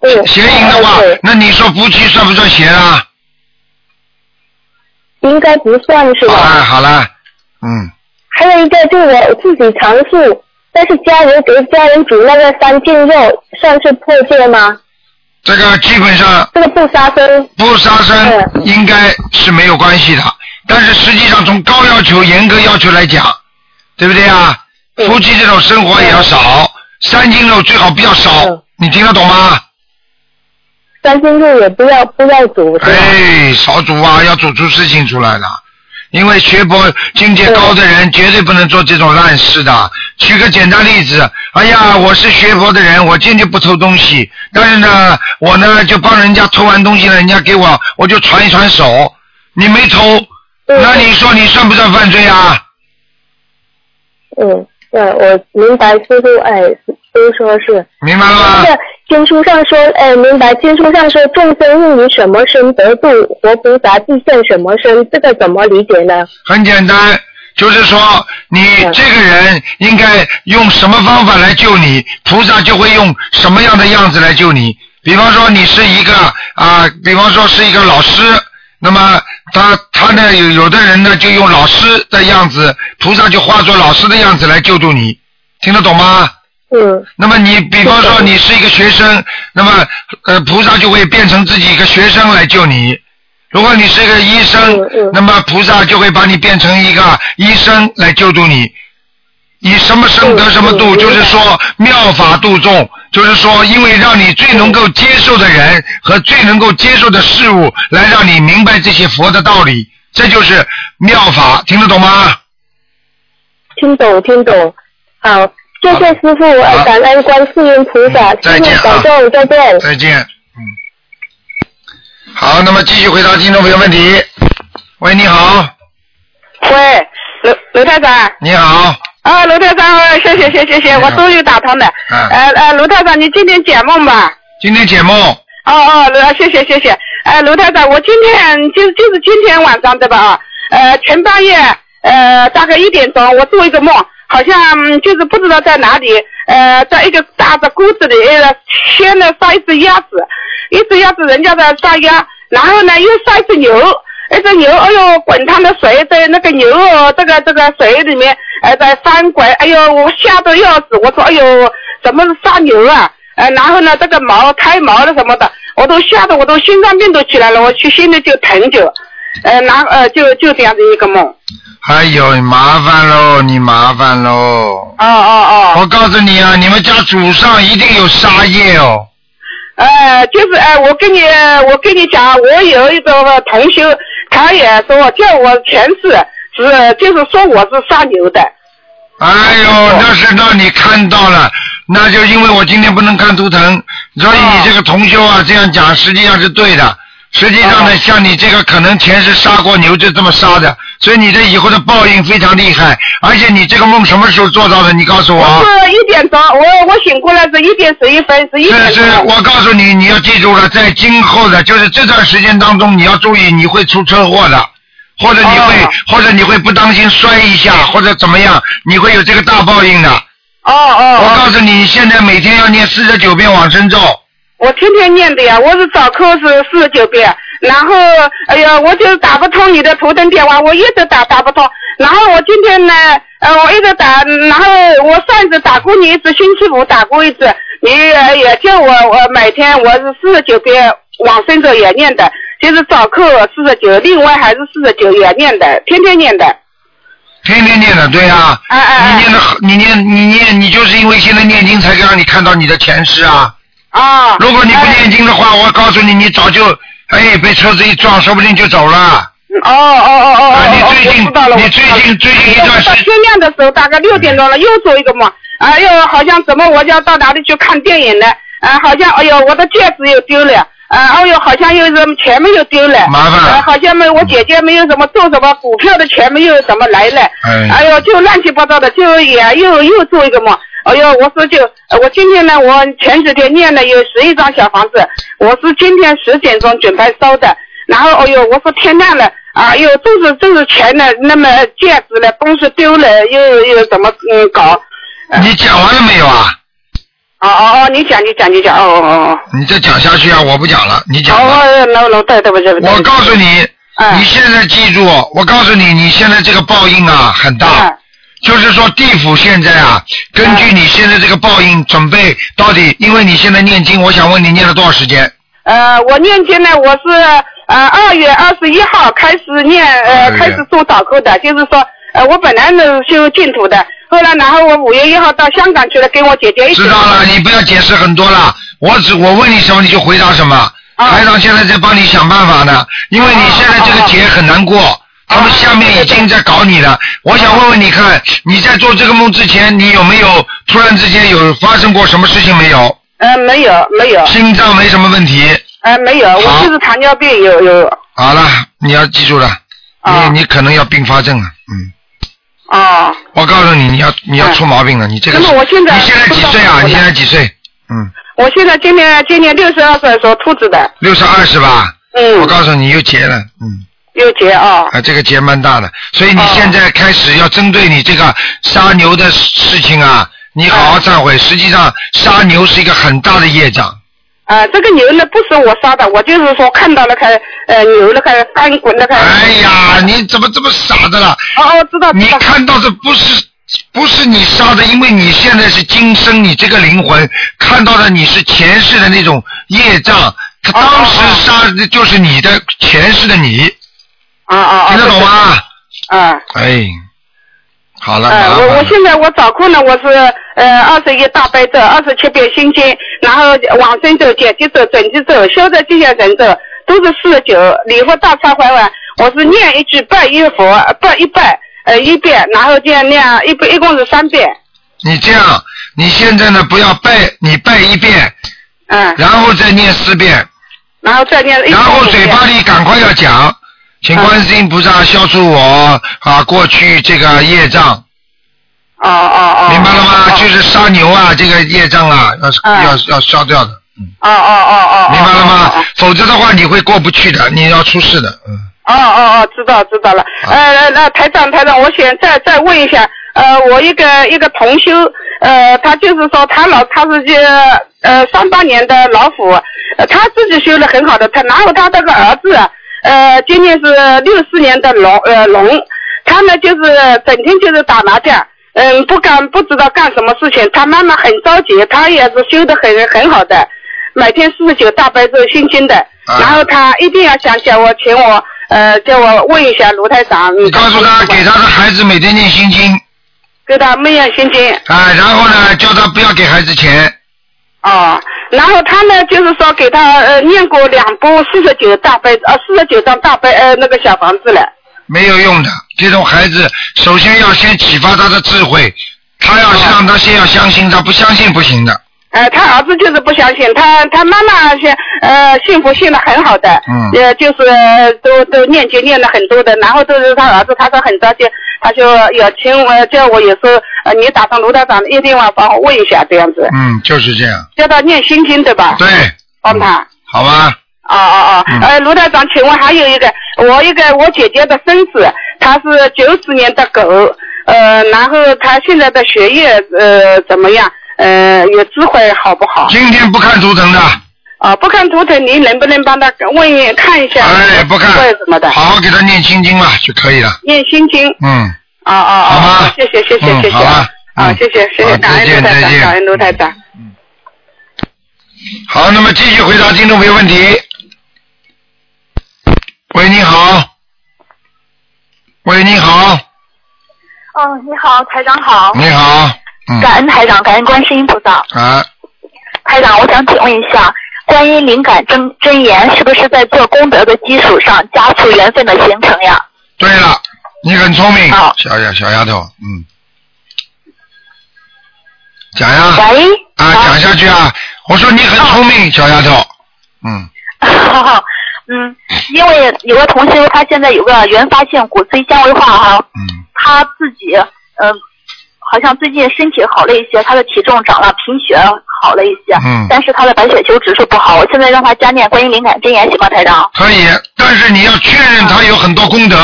Speaker 10: 对。
Speaker 2: 邪淫的话，那你说夫妻算不算邪啊？
Speaker 10: 应该不算是吧？
Speaker 2: 哎，好了，嗯。
Speaker 10: 还有一个就是我自己常住，但是家人给家人煮那个三净肉，算是破戒吗？
Speaker 2: 这个基本上。
Speaker 10: 这个不杀生。
Speaker 2: 不杀生应该是没有关系的，但是实际上从高要求、严格要求来讲，对不对啊？夫妻这种生活也要少，三斤肉最好不要少，你听得懂吗？
Speaker 10: 三斤肉也不要不要煮。
Speaker 2: 哎，少煮啊，要煮出事情出来的。因为学佛境界高的人绝对不能做这种烂事的。举个简单例子，哎呀，我是学佛的人，我坚决不偷东西。但是呢，我呢就帮人家偷完东西了，人家给我，我就传一传手。你没偷，那你说你算不算犯罪啊？
Speaker 10: 嗯，对，我明白师傅，哎，都说是。
Speaker 2: 明白了吗？
Speaker 10: 经书上说，哎，明白。经书上说，众生应以什么身得度？活菩萨必现什么身？这个怎么理解呢？
Speaker 2: 很简单，就是说你这个人应该用什么方法来救你，菩萨就会用什么样的样子来救你。比方说你是一个啊，比方说是一个老师，那么他他呢有有的人呢就用老师的样子，菩萨就化作老师的样子来救助你，听得懂吗？
Speaker 10: 嗯。
Speaker 2: 那么你比方说你是一个学生，那么呃菩萨就会变成自己一个学生来救你。如果你是一个医生，那么菩萨就会把你变成一个医生来救助你。以什么生得什么度，就是说妙法度众，就是说因为让你最能够接受的人和最能够接受的事物，来让你明白这些佛的道理，这就是妙法，听得懂吗？
Speaker 10: 听懂，听懂。好。谢谢师傅，感恩观世音菩萨，
Speaker 2: 再见
Speaker 10: 保重，再见。
Speaker 2: 再见，嗯。好，那么继续回答听众朋友问题。喂，你好。
Speaker 11: 喂，刘刘太太。
Speaker 2: 你好。
Speaker 11: 啊，卢太长，谢谢谢谢谢，我终于打通了。
Speaker 2: 嗯。
Speaker 11: 呃呃，卢太长，你今天解梦吧？
Speaker 2: 今天解梦。
Speaker 11: 哦哦，卢，谢谢谢谢。呃，卢太长，我今天就就是今天晚上对吧？啊，呃，前半夜呃大概一点钟，我做一个梦。好像就是不知道在哪里，呃，在一个大的锅子里，先呢杀一只鸭子，一只鸭子人家在杀鸭，然后呢又杀一只牛，一只牛，哎呦，滚烫的水在那个牛这个这个水里面，呃，在翻滚，哎呦，我吓得要死，我说，哎呦，怎么是杀牛啊？呃，然后呢，这个毛胎毛的什么的，我都吓得我都心脏病都起来了，我去心里就疼就，呃，然呃就就这样子一个梦。
Speaker 2: 哎呦，麻烦喽，你麻烦喽！
Speaker 11: 哦哦哦！
Speaker 2: 我告诉你啊，你们家祖上一定有杀业哦。
Speaker 11: 呃，就是哎，我跟你我跟你讲，我有一个同学，他也说叫我前世是就是说我是杀牛的。
Speaker 2: 哎呦，那是让你看到了，那就因为我今天不能看图腾，所以你这个同修啊这样讲实际上是对的。实际上呢，像你这个可能前世杀过牛，就这么杀的，所以你这以后的报应非常厉害。而且你这个梦什么时候做到的？你告诉我。
Speaker 11: 是一点钟，我我醒过来是一点十一分，是一点
Speaker 2: 是是，我告诉你，你要记住了，在今后的，就是这段时间当中，你要注意，你会出车祸的，或者你会，或者你会不当心摔一下，或者怎么样，你会有这个大报应的。
Speaker 11: 哦哦。
Speaker 2: 我告诉你，现在每天要念四十九遍往生咒。
Speaker 11: 我天天念的呀，我是早课是四十九遍，然后哎呀，我就打不通你的图腾电话，我一直打打不通，然后我今天呢，呃，我一直打，然后我上一次打过你一次，星期五打过一次，你也叫我我每天我是四十九遍往生咒也念的，就是早课四十九，另外还是四十九也念的，天天念的。
Speaker 2: 天天念的，对呀、你念的，你念，你念，你就是因为现在念经才让你看到你的前世啊。
Speaker 11: 啊。
Speaker 2: 如果你不念经的话，我告诉你，你早就哎被车子一撞，说不定就走了。
Speaker 11: 哦哦哦哦哦，
Speaker 2: 你最近你最近最近一段时
Speaker 11: 间天亮的时候，大概六点钟了，又做一个梦，哎呦，好像怎么我就要到哪里去看电影呢？啊，好像哎呦，我的戒指又丢了。啊，哎呦，好像又什么钱没有丢了，
Speaker 2: 麻烦
Speaker 11: 呃好像没我姐姐没有什么做什么股票的钱没有什么来了，
Speaker 2: 哎
Speaker 11: 哎呦，就乱七八糟的，就也又又做一个梦。哎呦，我说就，呃我今天呢，我前几天念了有十一张小房子，我是今天十点钟准备收的。然后，哎呦，我说天亮了，哎呦，都是都是钱呢，那么戒指呢，东西丢了，又又怎么嗯搞？
Speaker 2: 你讲完了没有啊？
Speaker 11: 哦哦哦，你讲你讲你讲，哦哦哦
Speaker 2: 你再讲下去啊！我不讲了，你
Speaker 11: 哦，
Speaker 2: 讲吧。
Speaker 11: 哦，no no，对对不起对不起。
Speaker 2: 我告诉你，
Speaker 11: 嗯
Speaker 2: 你现在记住，我告诉你，你现在这个报应啊很大。
Speaker 11: 嗯
Speaker 2: 就是说，地府现在啊，根据你现在这个报应，准备到底，因为你现在念经，我想问你念了多少时间？
Speaker 11: 呃，我念经呢，我是呃二月二十一号开始念，呃，开始做导购的，就是说，呃，我本来呢是修净土的，后来然后我五月一号到香港去了，跟我姐姐一起。
Speaker 2: 知道了，你不要解释很多了。我只我问你什么你就回答什么。台长现在在帮你想办法呢，因为你现在这个劫很难过，他们下面已经在搞你了。我想问问你看，你在做这个梦之前，你有没有突然之间有发生过什么事情没有？
Speaker 11: 嗯，没有没有。
Speaker 2: 心脏没什么问题。
Speaker 11: 呃，没有，我就是糖尿病有有。
Speaker 2: 好了，你要记住了，你你可能要并发症了，嗯。
Speaker 11: 哦。
Speaker 2: 我告诉你，你要你要出毛病了，你这个。
Speaker 11: 那么我现在
Speaker 2: 你现在几岁啊？你现在几岁？嗯，
Speaker 11: 我现在今年今年六十二岁，属兔子的，
Speaker 2: 六十二是吧？
Speaker 11: 嗯。
Speaker 2: 我告诉你，又结了，嗯。
Speaker 11: 有结啊。
Speaker 2: 啊，这个结蛮大的，所以你现在开始要针对你这个杀牛的事情啊，你好好忏悔。实际上，杀牛是一个很大的业障。
Speaker 11: 啊，这个牛呢不是我杀的，我就是说看到那个呃牛那个翻滚那个。
Speaker 2: 哎呀，你怎么这么傻的了？
Speaker 11: 哦哦，知道
Speaker 2: 你看到的不是不是你杀的，因为你现在是今生你这个灵魂看到的你是前世的那种业障，他当时杀的就是你的前世的你。
Speaker 11: 啊啊
Speaker 2: 听得懂吗？
Speaker 11: 啊。
Speaker 2: 哎，好了，
Speaker 11: 呃，
Speaker 2: 麻烦了
Speaker 11: 我我现在我早课呢，我是呃二十一大悲咒，二十七遍心经，然后往生咒、解结咒、准提咒、消灾吉祥神咒都是四十九，礼佛大忏悔文我是念一句拜一佛，拜一拜呃一遍，然后这样念一遍，一共是三遍。
Speaker 2: 你这样，你现在呢不要拜，你拜一遍，
Speaker 11: 嗯，
Speaker 2: 然后再念四遍，
Speaker 11: 然后再念
Speaker 2: 然后嘴巴里赶快要讲，请观世音菩萨消除我啊过去这个业障。
Speaker 11: 哦哦哦。
Speaker 2: 明白了吗？就是杀牛啊，这个业障啊，要要要消掉的，
Speaker 11: 哦哦哦哦。
Speaker 2: 明白了吗？否则的话你会过不去的，你要出事的，嗯。
Speaker 11: 哦哦哦，知道知道了。呃，那台长台长，我想再再问一下，呃，我一个一个同修，呃，他就是说他老他是这呃三八年的老虎，呃他自己修的很好的，他然后他这个儿子，呃，今年是六四年的龙呃龙，他呢就是整天就是打麻将。嗯，不干不知道干什么事情，他妈妈很着急，他也是修的很很好的，每天四十九大悲咒心经的，然后他一定要想叫我，请我呃叫我问一下卢台长，你
Speaker 2: 告诉他，给他的孩子每天念心经，
Speaker 11: 给他每样心经。
Speaker 2: 啊，然后呢，叫他不要给孩子钱，
Speaker 11: 哦，然后他呢就是说给他呃念过两部四十九大悲呃四十九张大悲呃那个小房子了，
Speaker 2: 没有用的。这种孩子，首先要先启发他的智慧，他要让他先要相信，他不相信不行的。
Speaker 11: 呃他儿子就是不相信，他他妈妈先呃信佛信的很好的，
Speaker 2: 嗯
Speaker 11: 呃就是都都念经念了很多的，然后都是他儿子，他说很着急，他就要请我叫我有时候呃你打上卢道长一电话帮我问一下这样子，
Speaker 2: 嗯，就是这样，
Speaker 11: 叫他念心经对吧？
Speaker 2: 对，
Speaker 11: 帮他。
Speaker 2: 好吧？
Speaker 11: 哦哦哦，
Speaker 2: 嗯
Speaker 11: 呃，卢道长，请问还有一个，我一个我姐姐的孙子，他是九十年的狗，呃，然后他现在的学业呃怎么样？呃，有智慧好不好？
Speaker 2: 今天不看图腾的，
Speaker 11: 啊，不看图腾，您能不能帮他问一看一下？
Speaker 2: 哎，不看
Speaker 11: 什么的？
Speaker 2: 好好给他念心经嘛就可以了。
Speaker 11: 念心经。
Speaker 2: 嗯，
Speaker 11: 啊啊啊！
Speaker 2: 好吗
Speaker 11: 谢谢谢谢谢谢
Speaker 2: 嗯好吧
Speaker 11: 啊，
Speaker 2: 嗯
Speaker 11: 谢谢谢谢，感恩卢台长，感恩卢台长。
Speaker 2: 好，那么继续回答听众朋友问题。喂，你好。喂，你好，
Speaker 12: 哦，你好，台长好。
Speaker 2: 你好，嗯。
Speaker 12: 感恩台长，感恩观世音菩萨。
Speaker 2: 啊，
Speaker 12: 台长，我想请问一下，观音灵感真真言是不是在做功德的基础上加速缘分的形成呀？
Speaker 2: 对了，你很聪明，小丫小丫头，嗯，讲呀，
Speaker 12: 喂，
Speaker 2: 啊，讲下去啊，我说你很聪明，小丫头，嗯，
Speaker 12: 嗯，因为有个同学，他现在有个原发性骨髓纤维化哈，
Speaker 2: 嗯，
Speaker 12: 他自己嗯、呃好像最近身体好了一些，他的体重长了，贫血好了一些，
Speaker 2: 嗯
Speaker 12: 但是他的白血球指数不好，我现在让他加念观音灵感真言行吗，台长？
Speaker 2: 可以，但是你要确认他有很多功德，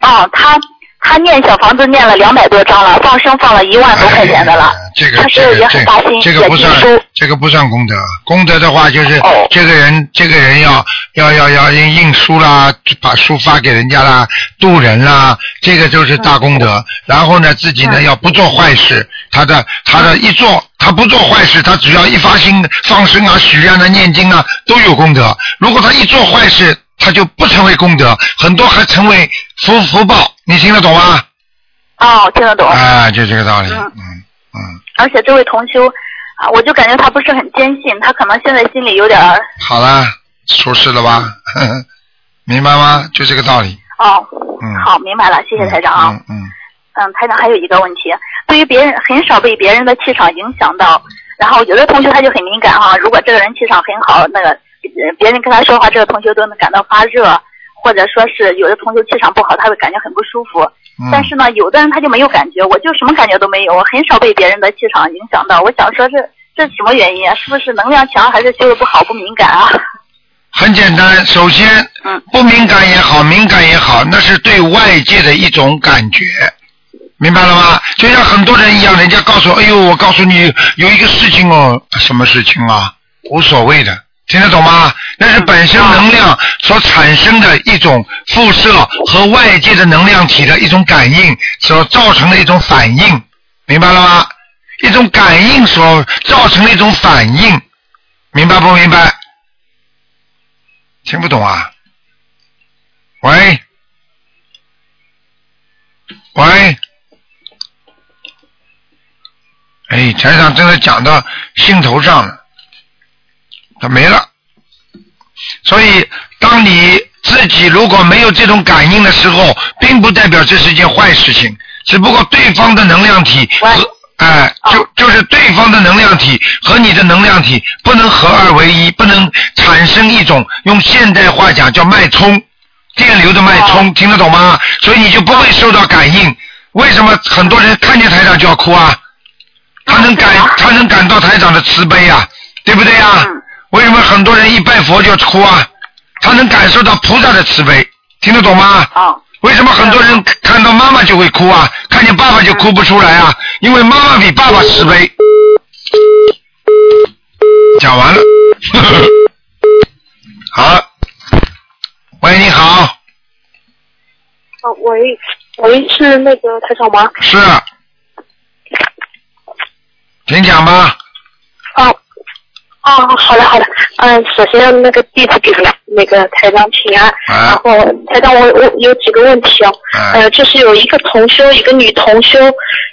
Speaker 12: 哦，他他念小房子念了两百多张了，放生放了一万多块钱的了。
Speaker 2: 这个
Speaker 12: 他是也
Speaker 2: 这个这
Speaker 12: 很发心，
Speaker 2: 这个不算。这个不算功德，功德的话就是
Speaker 12: 哦
Speaker 2: 这个人这个人要要要要印印书啦，把书发给人家啦，渡人啦，这个就是大功德。
Speaker 12: 嗯
Speaker 2: 然后呢，自己呢要不做坏事，他的他的一做他不做坏事，他只要一发心放生啊、许愿啊、念经啊，都有功德。如果他一做坏事，他就不成为功德，很多还成为福福报。你听得懂吗？
Speaker 12: 哦，听得懂。
Speaker 2: 啊，就这个道理。
Speaker 12: 嗯嗯而且这位同修啊，我就感觉他不是很坚信，他可能现在心里有点儿
Speaker 2: 好了，出事了吧？明白吗？就这个道理。
Speaker 12: 哦。
Speaker 2: 嗯。
Speaker 12: 好，明白了，谢谢台长啊。
Speaker 2: 嗯嗯。
Speaker 12: 嗯，台长还有一个问题，对于别人很少被别人的气场影响到，然后有的同学他就很敏感哈、如果这个人气场很好，那个呃别人跟他说话，这个同学都能感到发热，或者说是有的同学气场不好，他会感觉很不舒服。
Speaker 2: 嗯
Speaker 12: 但是呢，有的人他就没有感觉，我就什么感觉都没有，我很少被别人的气场影响到。我想说这这是什么原因啊？是不是能量强，还是修的不好，不敏感啊？
Speaker 2: 很简单，首先，不敏感也好，敏感也好，那是对外界的一种感觉，明白了吗？就像很多人一样，人家告诉，哎呦，我告诉你有一个事情哦，什么事情啊？无所谓的，听得懂吗？那是本身能量所产生的一种辐射和外界的能量体的一种感应所造成的一种反应，明白了吗？一种感应所造成的一种反应，明白不明白？听不懂啊？喂，喂，哎，台长真的讲到兴头上了，他没了。所以，当你自己如果没有这种感应的时候，并不代表这是一件坏事情，只不过对方的能量体和哎，就就是对方的能量体和你的能量体不能合二为一，不能产生一种用现代话讲叫脉冲，电流的脉冲，听得懂吗？所以你就不会受到感应。为什么很多人看见台长就要哭啊？他能感他能感到台长的慈悲啊，对不对啊？为什么很多人一拜佛就哭啊？他能感受到菩萨的慈悲，听得懂吗？为什么很多人看到妈妈就会哭啊？看见爸爸就哭不出来啊？因为妈妈比爸爸慈悲。讲完了，好，喂，你好，
Speaker 7: 哦，喂，喂，是那个台长吗？
Speaker 2: 是，请讲吧。
Speaker 7: 哦，哦，好的好的，嗯，首先那个地址给了那个台长请安，然后台长我我有几个问题哦，呃，就是有一个同修，一个女同修，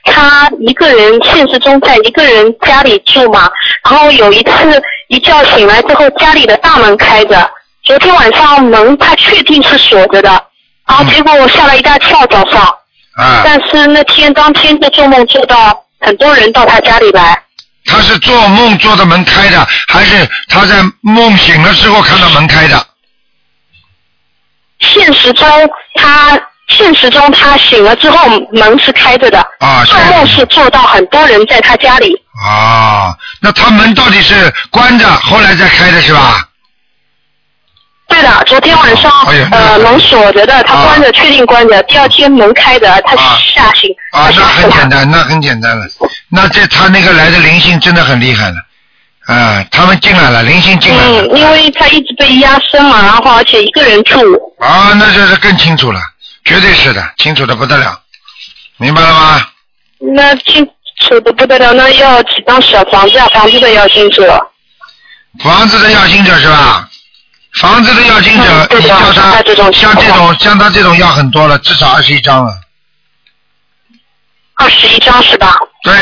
Speaker 7: 她一个人现实中在一个人家里住嘛，然后有一次一觉醒来之后，家里的大门开着，昨天晚上门她确定是锁着的，然后结果我吓了一大跳早上，
Speaker 2: 啊。
Speaker 7: 但是那天当天就做梦做到很多人到她家里来。
Speaker 2: 他是做梦做的门开的，还是他在梦醒了之后看到门开的？
Speaker 7: 现实中他现实中他醒了之后门是开着的，
Speaker 2: 啊，
Speaker 7: 做梦是做到很多人在他家里。
Speaker 2: 啊，那他门到底是关着，后来再开的是吧？
Speaker 7: 对的，昨天晚上、
Speaker 2: 哎
Speaker 7: 呃门锁着的，他关着，确定关着。第二天门开着，他吓醒，
Speaker 2: 啊，那。很简单，那很简单了。那这他那个来的灵性真的很厉害了，啊，他们进来了，灵性进来了。
Speaker 7: 嗯，因为他一直被压身嘛，然后而且一个人住。
Speaker 2: 啊，那就是更清楚了，绝对是的，清楚的不得了，明白了吗？
Speaker 7: 那清楚的不得了，那要几张小房子啊？房子的要清楚了。
Speaker 2: 房子的要清楚是吧？房子的要经者，
Speaker 7: 嗯
Speaker 2: 你叫他像这种像他这种要很多了，至少二十一张了。
Speaker 7: 二十一张是吧？
Speaker 2: 对，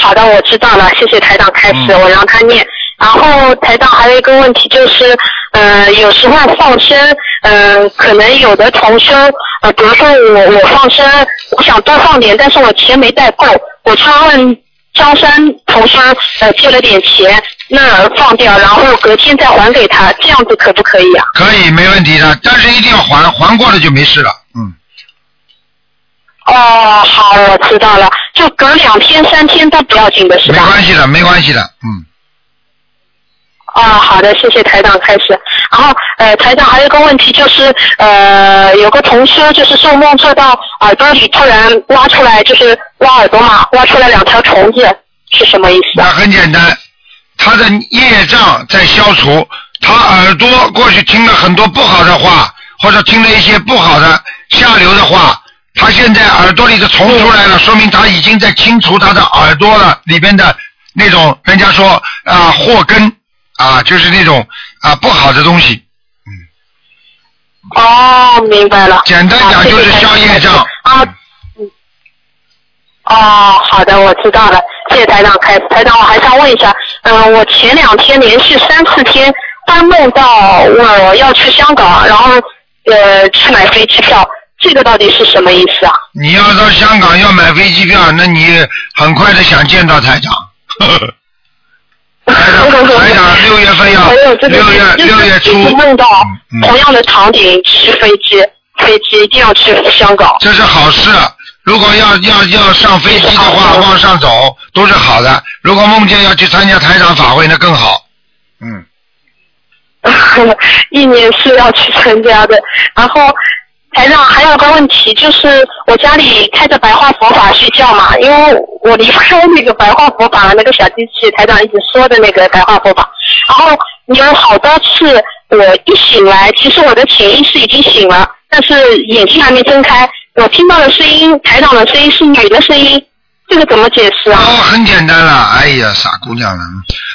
Speaker 7: 好的，我知道了，谢谢台长开
Speaker 2: 嗯
Speaker 7: 始，我让他念。然后台长还有一个问题就是，呃，有时候放生，呃，可能有的同修，呃，比如说我我放生，我想多放点，但是我钱没带够，我就问张三同修，呃，借了点钱，那放掉，然后隔天再还给他，这样子可不可以啊？
Speaker 2: 可以没问题的，但是一定要还，还过了就没事了。嗯，
Speaker 7: 哦，好，我知道了，就隔两天三天都不要紧的是吧？
Speaker 2: 没关系的，没关系的，嗯。
Speaker 7: 啊，好的，谢谢台长开始。然后呃，台长还有一个问题就是呃，有个同修就是做梦做到耳朵里突然挖出来，就是挖耳朵嘛，挖出来两条虫子，是什么意思
Speaker 2: 那很简单，他的业障在消除，他耳朵过去听了很多不好的话，或者听了一些不好的下流的话，他现在耳朵里的虫出来了，说明他已经在清除他的耳朵了里边的那种，人家说啊祸根啊，就是那种啊不好的东西。
Speaker 7: 哦，明白了。
Speaker 2: 简单讲就是消业障。
Speaker 7: 啊。嗯哦，好的，我知道了，谢谢台长开。台长，我还想问一下，嗯、我前两天连续三四天都梦到我要去香港，然后呃去买飞机票，这个到底是什么意思啊？
Speaker 2: 你要到香港要买飞机票，那你很快的想见到台长。台长，台长六月份要六月
Speaker 7: 就是
Speaker 2: 六月初，
Speaker 7: 梦到同样的场景，去飞机，飞机一定要去香港。
Speaker 2: 这是好事。如果要要要上飞机的话，往上走都是好的。如果梦见要去参加台长法会，那更好。嗯，
Speaker 7: 一年是要去参加的。然后台长还有个问题，就是我家里开着白话佛法睡觉嘛，因为我离不开那个白话佛法那个小机器，台长一直说的那个白话佛法。然后有好多次我一醒来，其实我的潜意识已经醒了，但是眼睛还没睁开，我听到的声音，台长的声音是女的声音，这个怎么解释啊？
Speaker 2: 哦，很简单了。哎呀，傻姑娘了，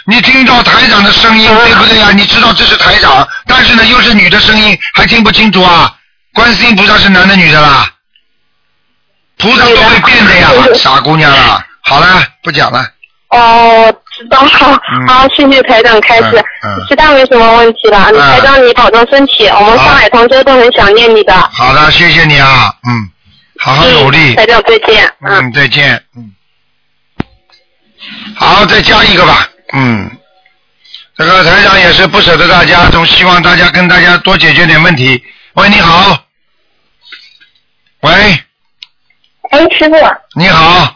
Speaker 2: 你听到台长的声音，对不对呀？你知道这是台长，但是呢又是女的声音，还听不清楚啊？观世音菩萨是男的女的啦？菩萨都会变的呀，傻姑娘了。好了，不讲了。
Speaker 7: 哦，知道了。好，谢谢台长开始，
Speaker 2: 嗯
Speaker 7: 其他没什么问题了。你台长你保重身体，我们上海同学都很想念你的。
Speaker 2: 好的，谢谢你啊，嗯，好好努力。
Speaker 7: 台长再见。
Speaker 2: 嗯，再见。嗯，好，再加一个吧。嗯，这个台长也是不舍得大家，总希望大家跟大家多解决点问题。喂，你好。喂，
Speaker 13: 哎，师傅，
Speaker 2: 你好。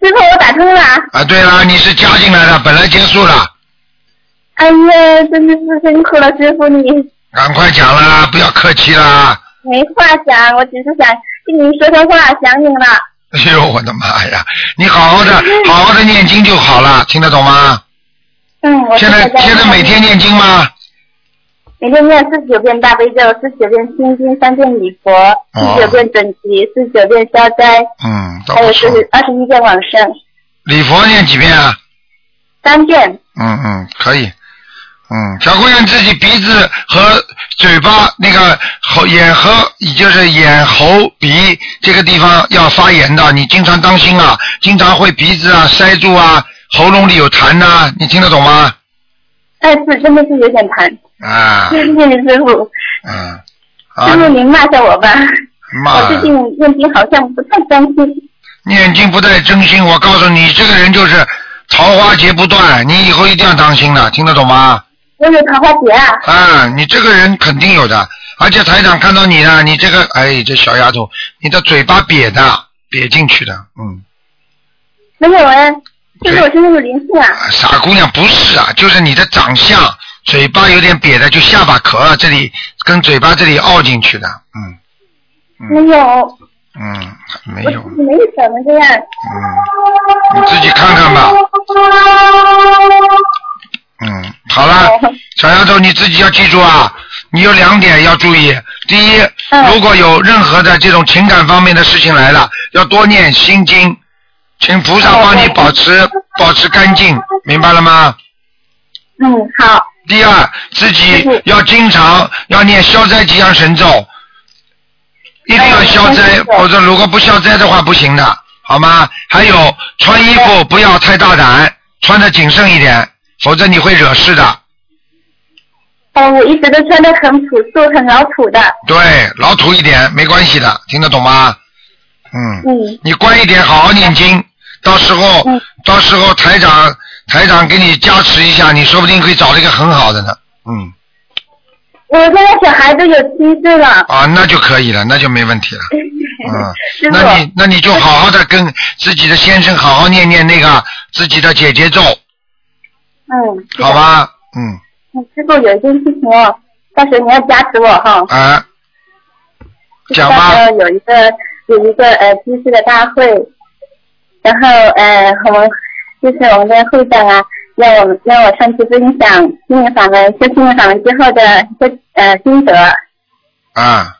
Speaker 13: 师傅，我打通了。
Speaker 2: 啊，对了，你是加进来的，本来结束了，
Speaker 13: 哎呀，真的是辛苦了，师傅你。
Speaker 2: 赶快讲啦，不要客气啦。
Speaker 13: 没话讲，我只是想跟您说说话，想你了。
Speaker 2: 哎呦，我的妈呀！你好好的，好好的念经就好了，听得懂吗？
Speaker 13: 嗯，我
Speaker 2: 现在现在每天念经吗？
Speaker 13: 每天念四十九遍大悲咒，四十九遍心经，三遍礼佛，四十九遍准提，四十九遍消灾，
Speaker 2: 嗯，都
Speaker 13: 还有。是二十一遍往生，
Speaker 2: 礼佛念几遍啊？
Speaker 13: 三遍。
Speaker 2: 嗯嗯，可以。嗯，小姑娘自己鼻子和嘴巴那个喉眼和就是眼喉鼻这个地方要发炎的，你经常当心啊，经常会鼻子啊塞住啊，喉咙里有痰呐、你听得懂吗？
Speaker 13: 哎，是真的是有点痰。
Speaker 2: 啊，
Speaker 13: 谢谢你师傅，
Speaker 2: 嗯，
Speaker 13: 师傅您骂下我吧。
Speaker 2: 骂
Speaker 13: 我最近念经好像不太专心。
Speaker 2: 念经不太真心，我告诉你，这个人就是桃花劫不断，你以后一定要当心了，听得懂吗？
Speaker 10: 我有桃花劫啊！
Speaker 2: 啊，你这个人肯定有的，而且台长看到你了，你这个，哎，这小丫头，你的嘴巴瘪的，瘪进去的，嗯，
Speaker 10: 没有哎，就是我身上有灵性啊！
Speaker 2: 傻姑娘不是啊，就是你的长相，嘴巴有点瘪的，就下巴壳这里跟嘴巴这里凹进去的，嗯
Speaker 10: 没有，
Speaker 2: 嗯，没有，
Speaker 10: 自己没怎么这样。
Speaker 2: 嗯，你自己看看吧，嗯，好了，小丫头你自己要记住啊，你有两点要注意。第一，如果有任何的这种情感方面的事情来了，要多念心经，请菩萨帮你保持保持干净，明白了吗？
Speaker 10: 嗯，好。
Speaker 2: 第二，自己要经常要念消灾吉祥神咒，一定要消灾，否则如果不消灾的话不行的，好吗？还有穿衣服不要太大胆，穿的谨慎一点，否则你会惹事的。
Speaker 10: 哦，我一直都穿的很朴素、很老土的。
Speaker 2: 对，老土一点没关系的，听得懂吗？嗯。
Speaker 10: 嗯。
Speaker 2: 你乖一点，好好念经，到时候、到时候台长台长给你加持一下，你说不定可以找到一个很好的呢。嗯。
Speaker 10: 我现在小孩子有七岁了。
Speaker 2: 啊，那就可以了，那就没问题了。嗯，那你那你就好好的跟自己的先生好好念念那个自己的姐姐咒，
Speaker 10: 嗯。
Speaker 2: 好？吧？嗯，
Speaker 10: 嗯师傅有一件事情哦，到时候你要加持我哈。
Speaker 2: 啊，讲吧
Speaker 10: 到时候有一个有一个呃居士的大会，然后呃我们就是我们的会长啊，让我们让我上去分享心灵法门，修心灵法门之后的一些呃心得，
Speaker 2: 啊，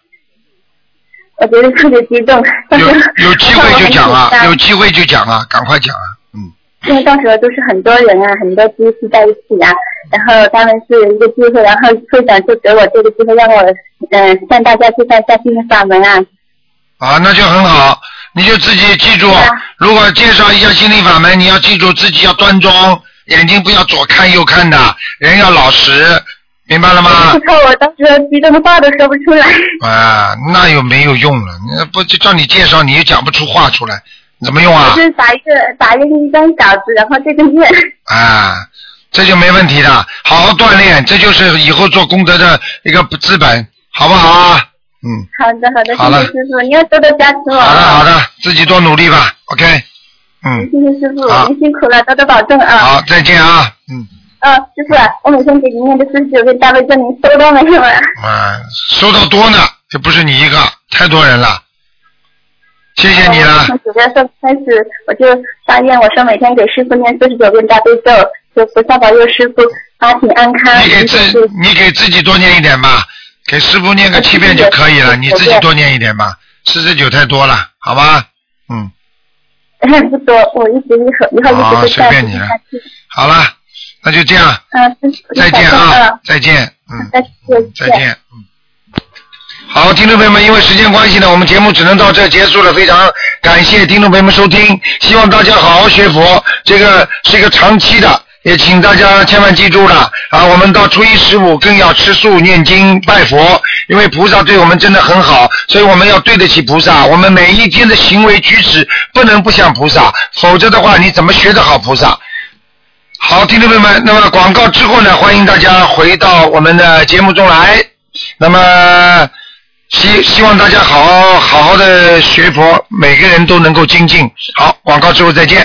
Speaker 10: 我觉得特别激动。有
Speaker 2: 有机会就讲啊有机会就讲啊，赶快讲啊。
Speaker 10: 嗯因为到时候都是很多人啊，很多机器在一起啊，然后他们是一个机会，然后会长就给我这个机会，让我嗯、呃向大家介绍一下心灵法门啊。
Speaker 2: 啊，那就很好，你就自己记住，如果介绍一下心灵法门，你要记住自己要端庄，眼睛不要左看右看的，人要老实，明白了吗？
Speaker 10: 我靠，我当时激动的话都说不出来。
Speaker 2: 啊，那又没有用了，那不就叫你介绍，你又讲不出话出来，怎么用啊
Speaker 10: 就？是打一个打印一张稿子，然后这个月。
Speaker 2: 啊，这就没问题的，好好锻炼，这就是以后做功德的一个资本，好不好啊？嗯，
Speaker 10: 好的好的，
Speaker 2: 好了。
Speaker 10: 谢谢师傅，你要多多加持我。
Speaker 2: 好的好的，自己多努力吧，OK，嗯，
Speaker 10: 谢谢师傅，
Speaker 2: 好。
Speaker 10: 您辛苦了，多多保重啊。
Speaker 2: 好，再见啊，嗯，
Speaker 10: 呃，师傅，我每天给您念的四十九遍大悲咒，您收到没有啊？
Speaker 2: 啊，收到多呢，这不是你一个，太多人了，谢谢你了，
Speaker 10: 从九月份开始，我就发愿，我说每天给师傅念四十九遍大悲咒，求菩萨保佑师傅法体安康。
Speaker 2: 你给自你给自己多念一点吧，给师傅念个七遍就可以了，你自己多念一点吧，四十九太多了，好吧？嗯，
Speaker 10: 不多，我一直以后以后一
Speaker 2: 好，随便你了，好了，那就这样，
Speaker 10: 嗯，
Speaker 2: 再见啊，再见，嗯，
Speaker 10: 再见，
Speaker 2: 再见，嗯。好，听众朋友们，因为时间关系呢，我们节目只能到这结束了。非常感谢听众朋友们收听，希望大家好好学佛，这个是一个长期的，也请大家千万记住了啊！我们到初一十五更要吃素、念经、拜佛，因为菩萨对我们真的很好，所以我们要对得起菩萨。我们每一天的行为举止不能不像菩萨，否则的话，你怎么学得好菩萨？好，听众朋友们，那么广告之后呢，欢迎大家回到我们的节目中来。那么希希望大家好好好好的学佛，每个人都能够精进。好，广告之后再见。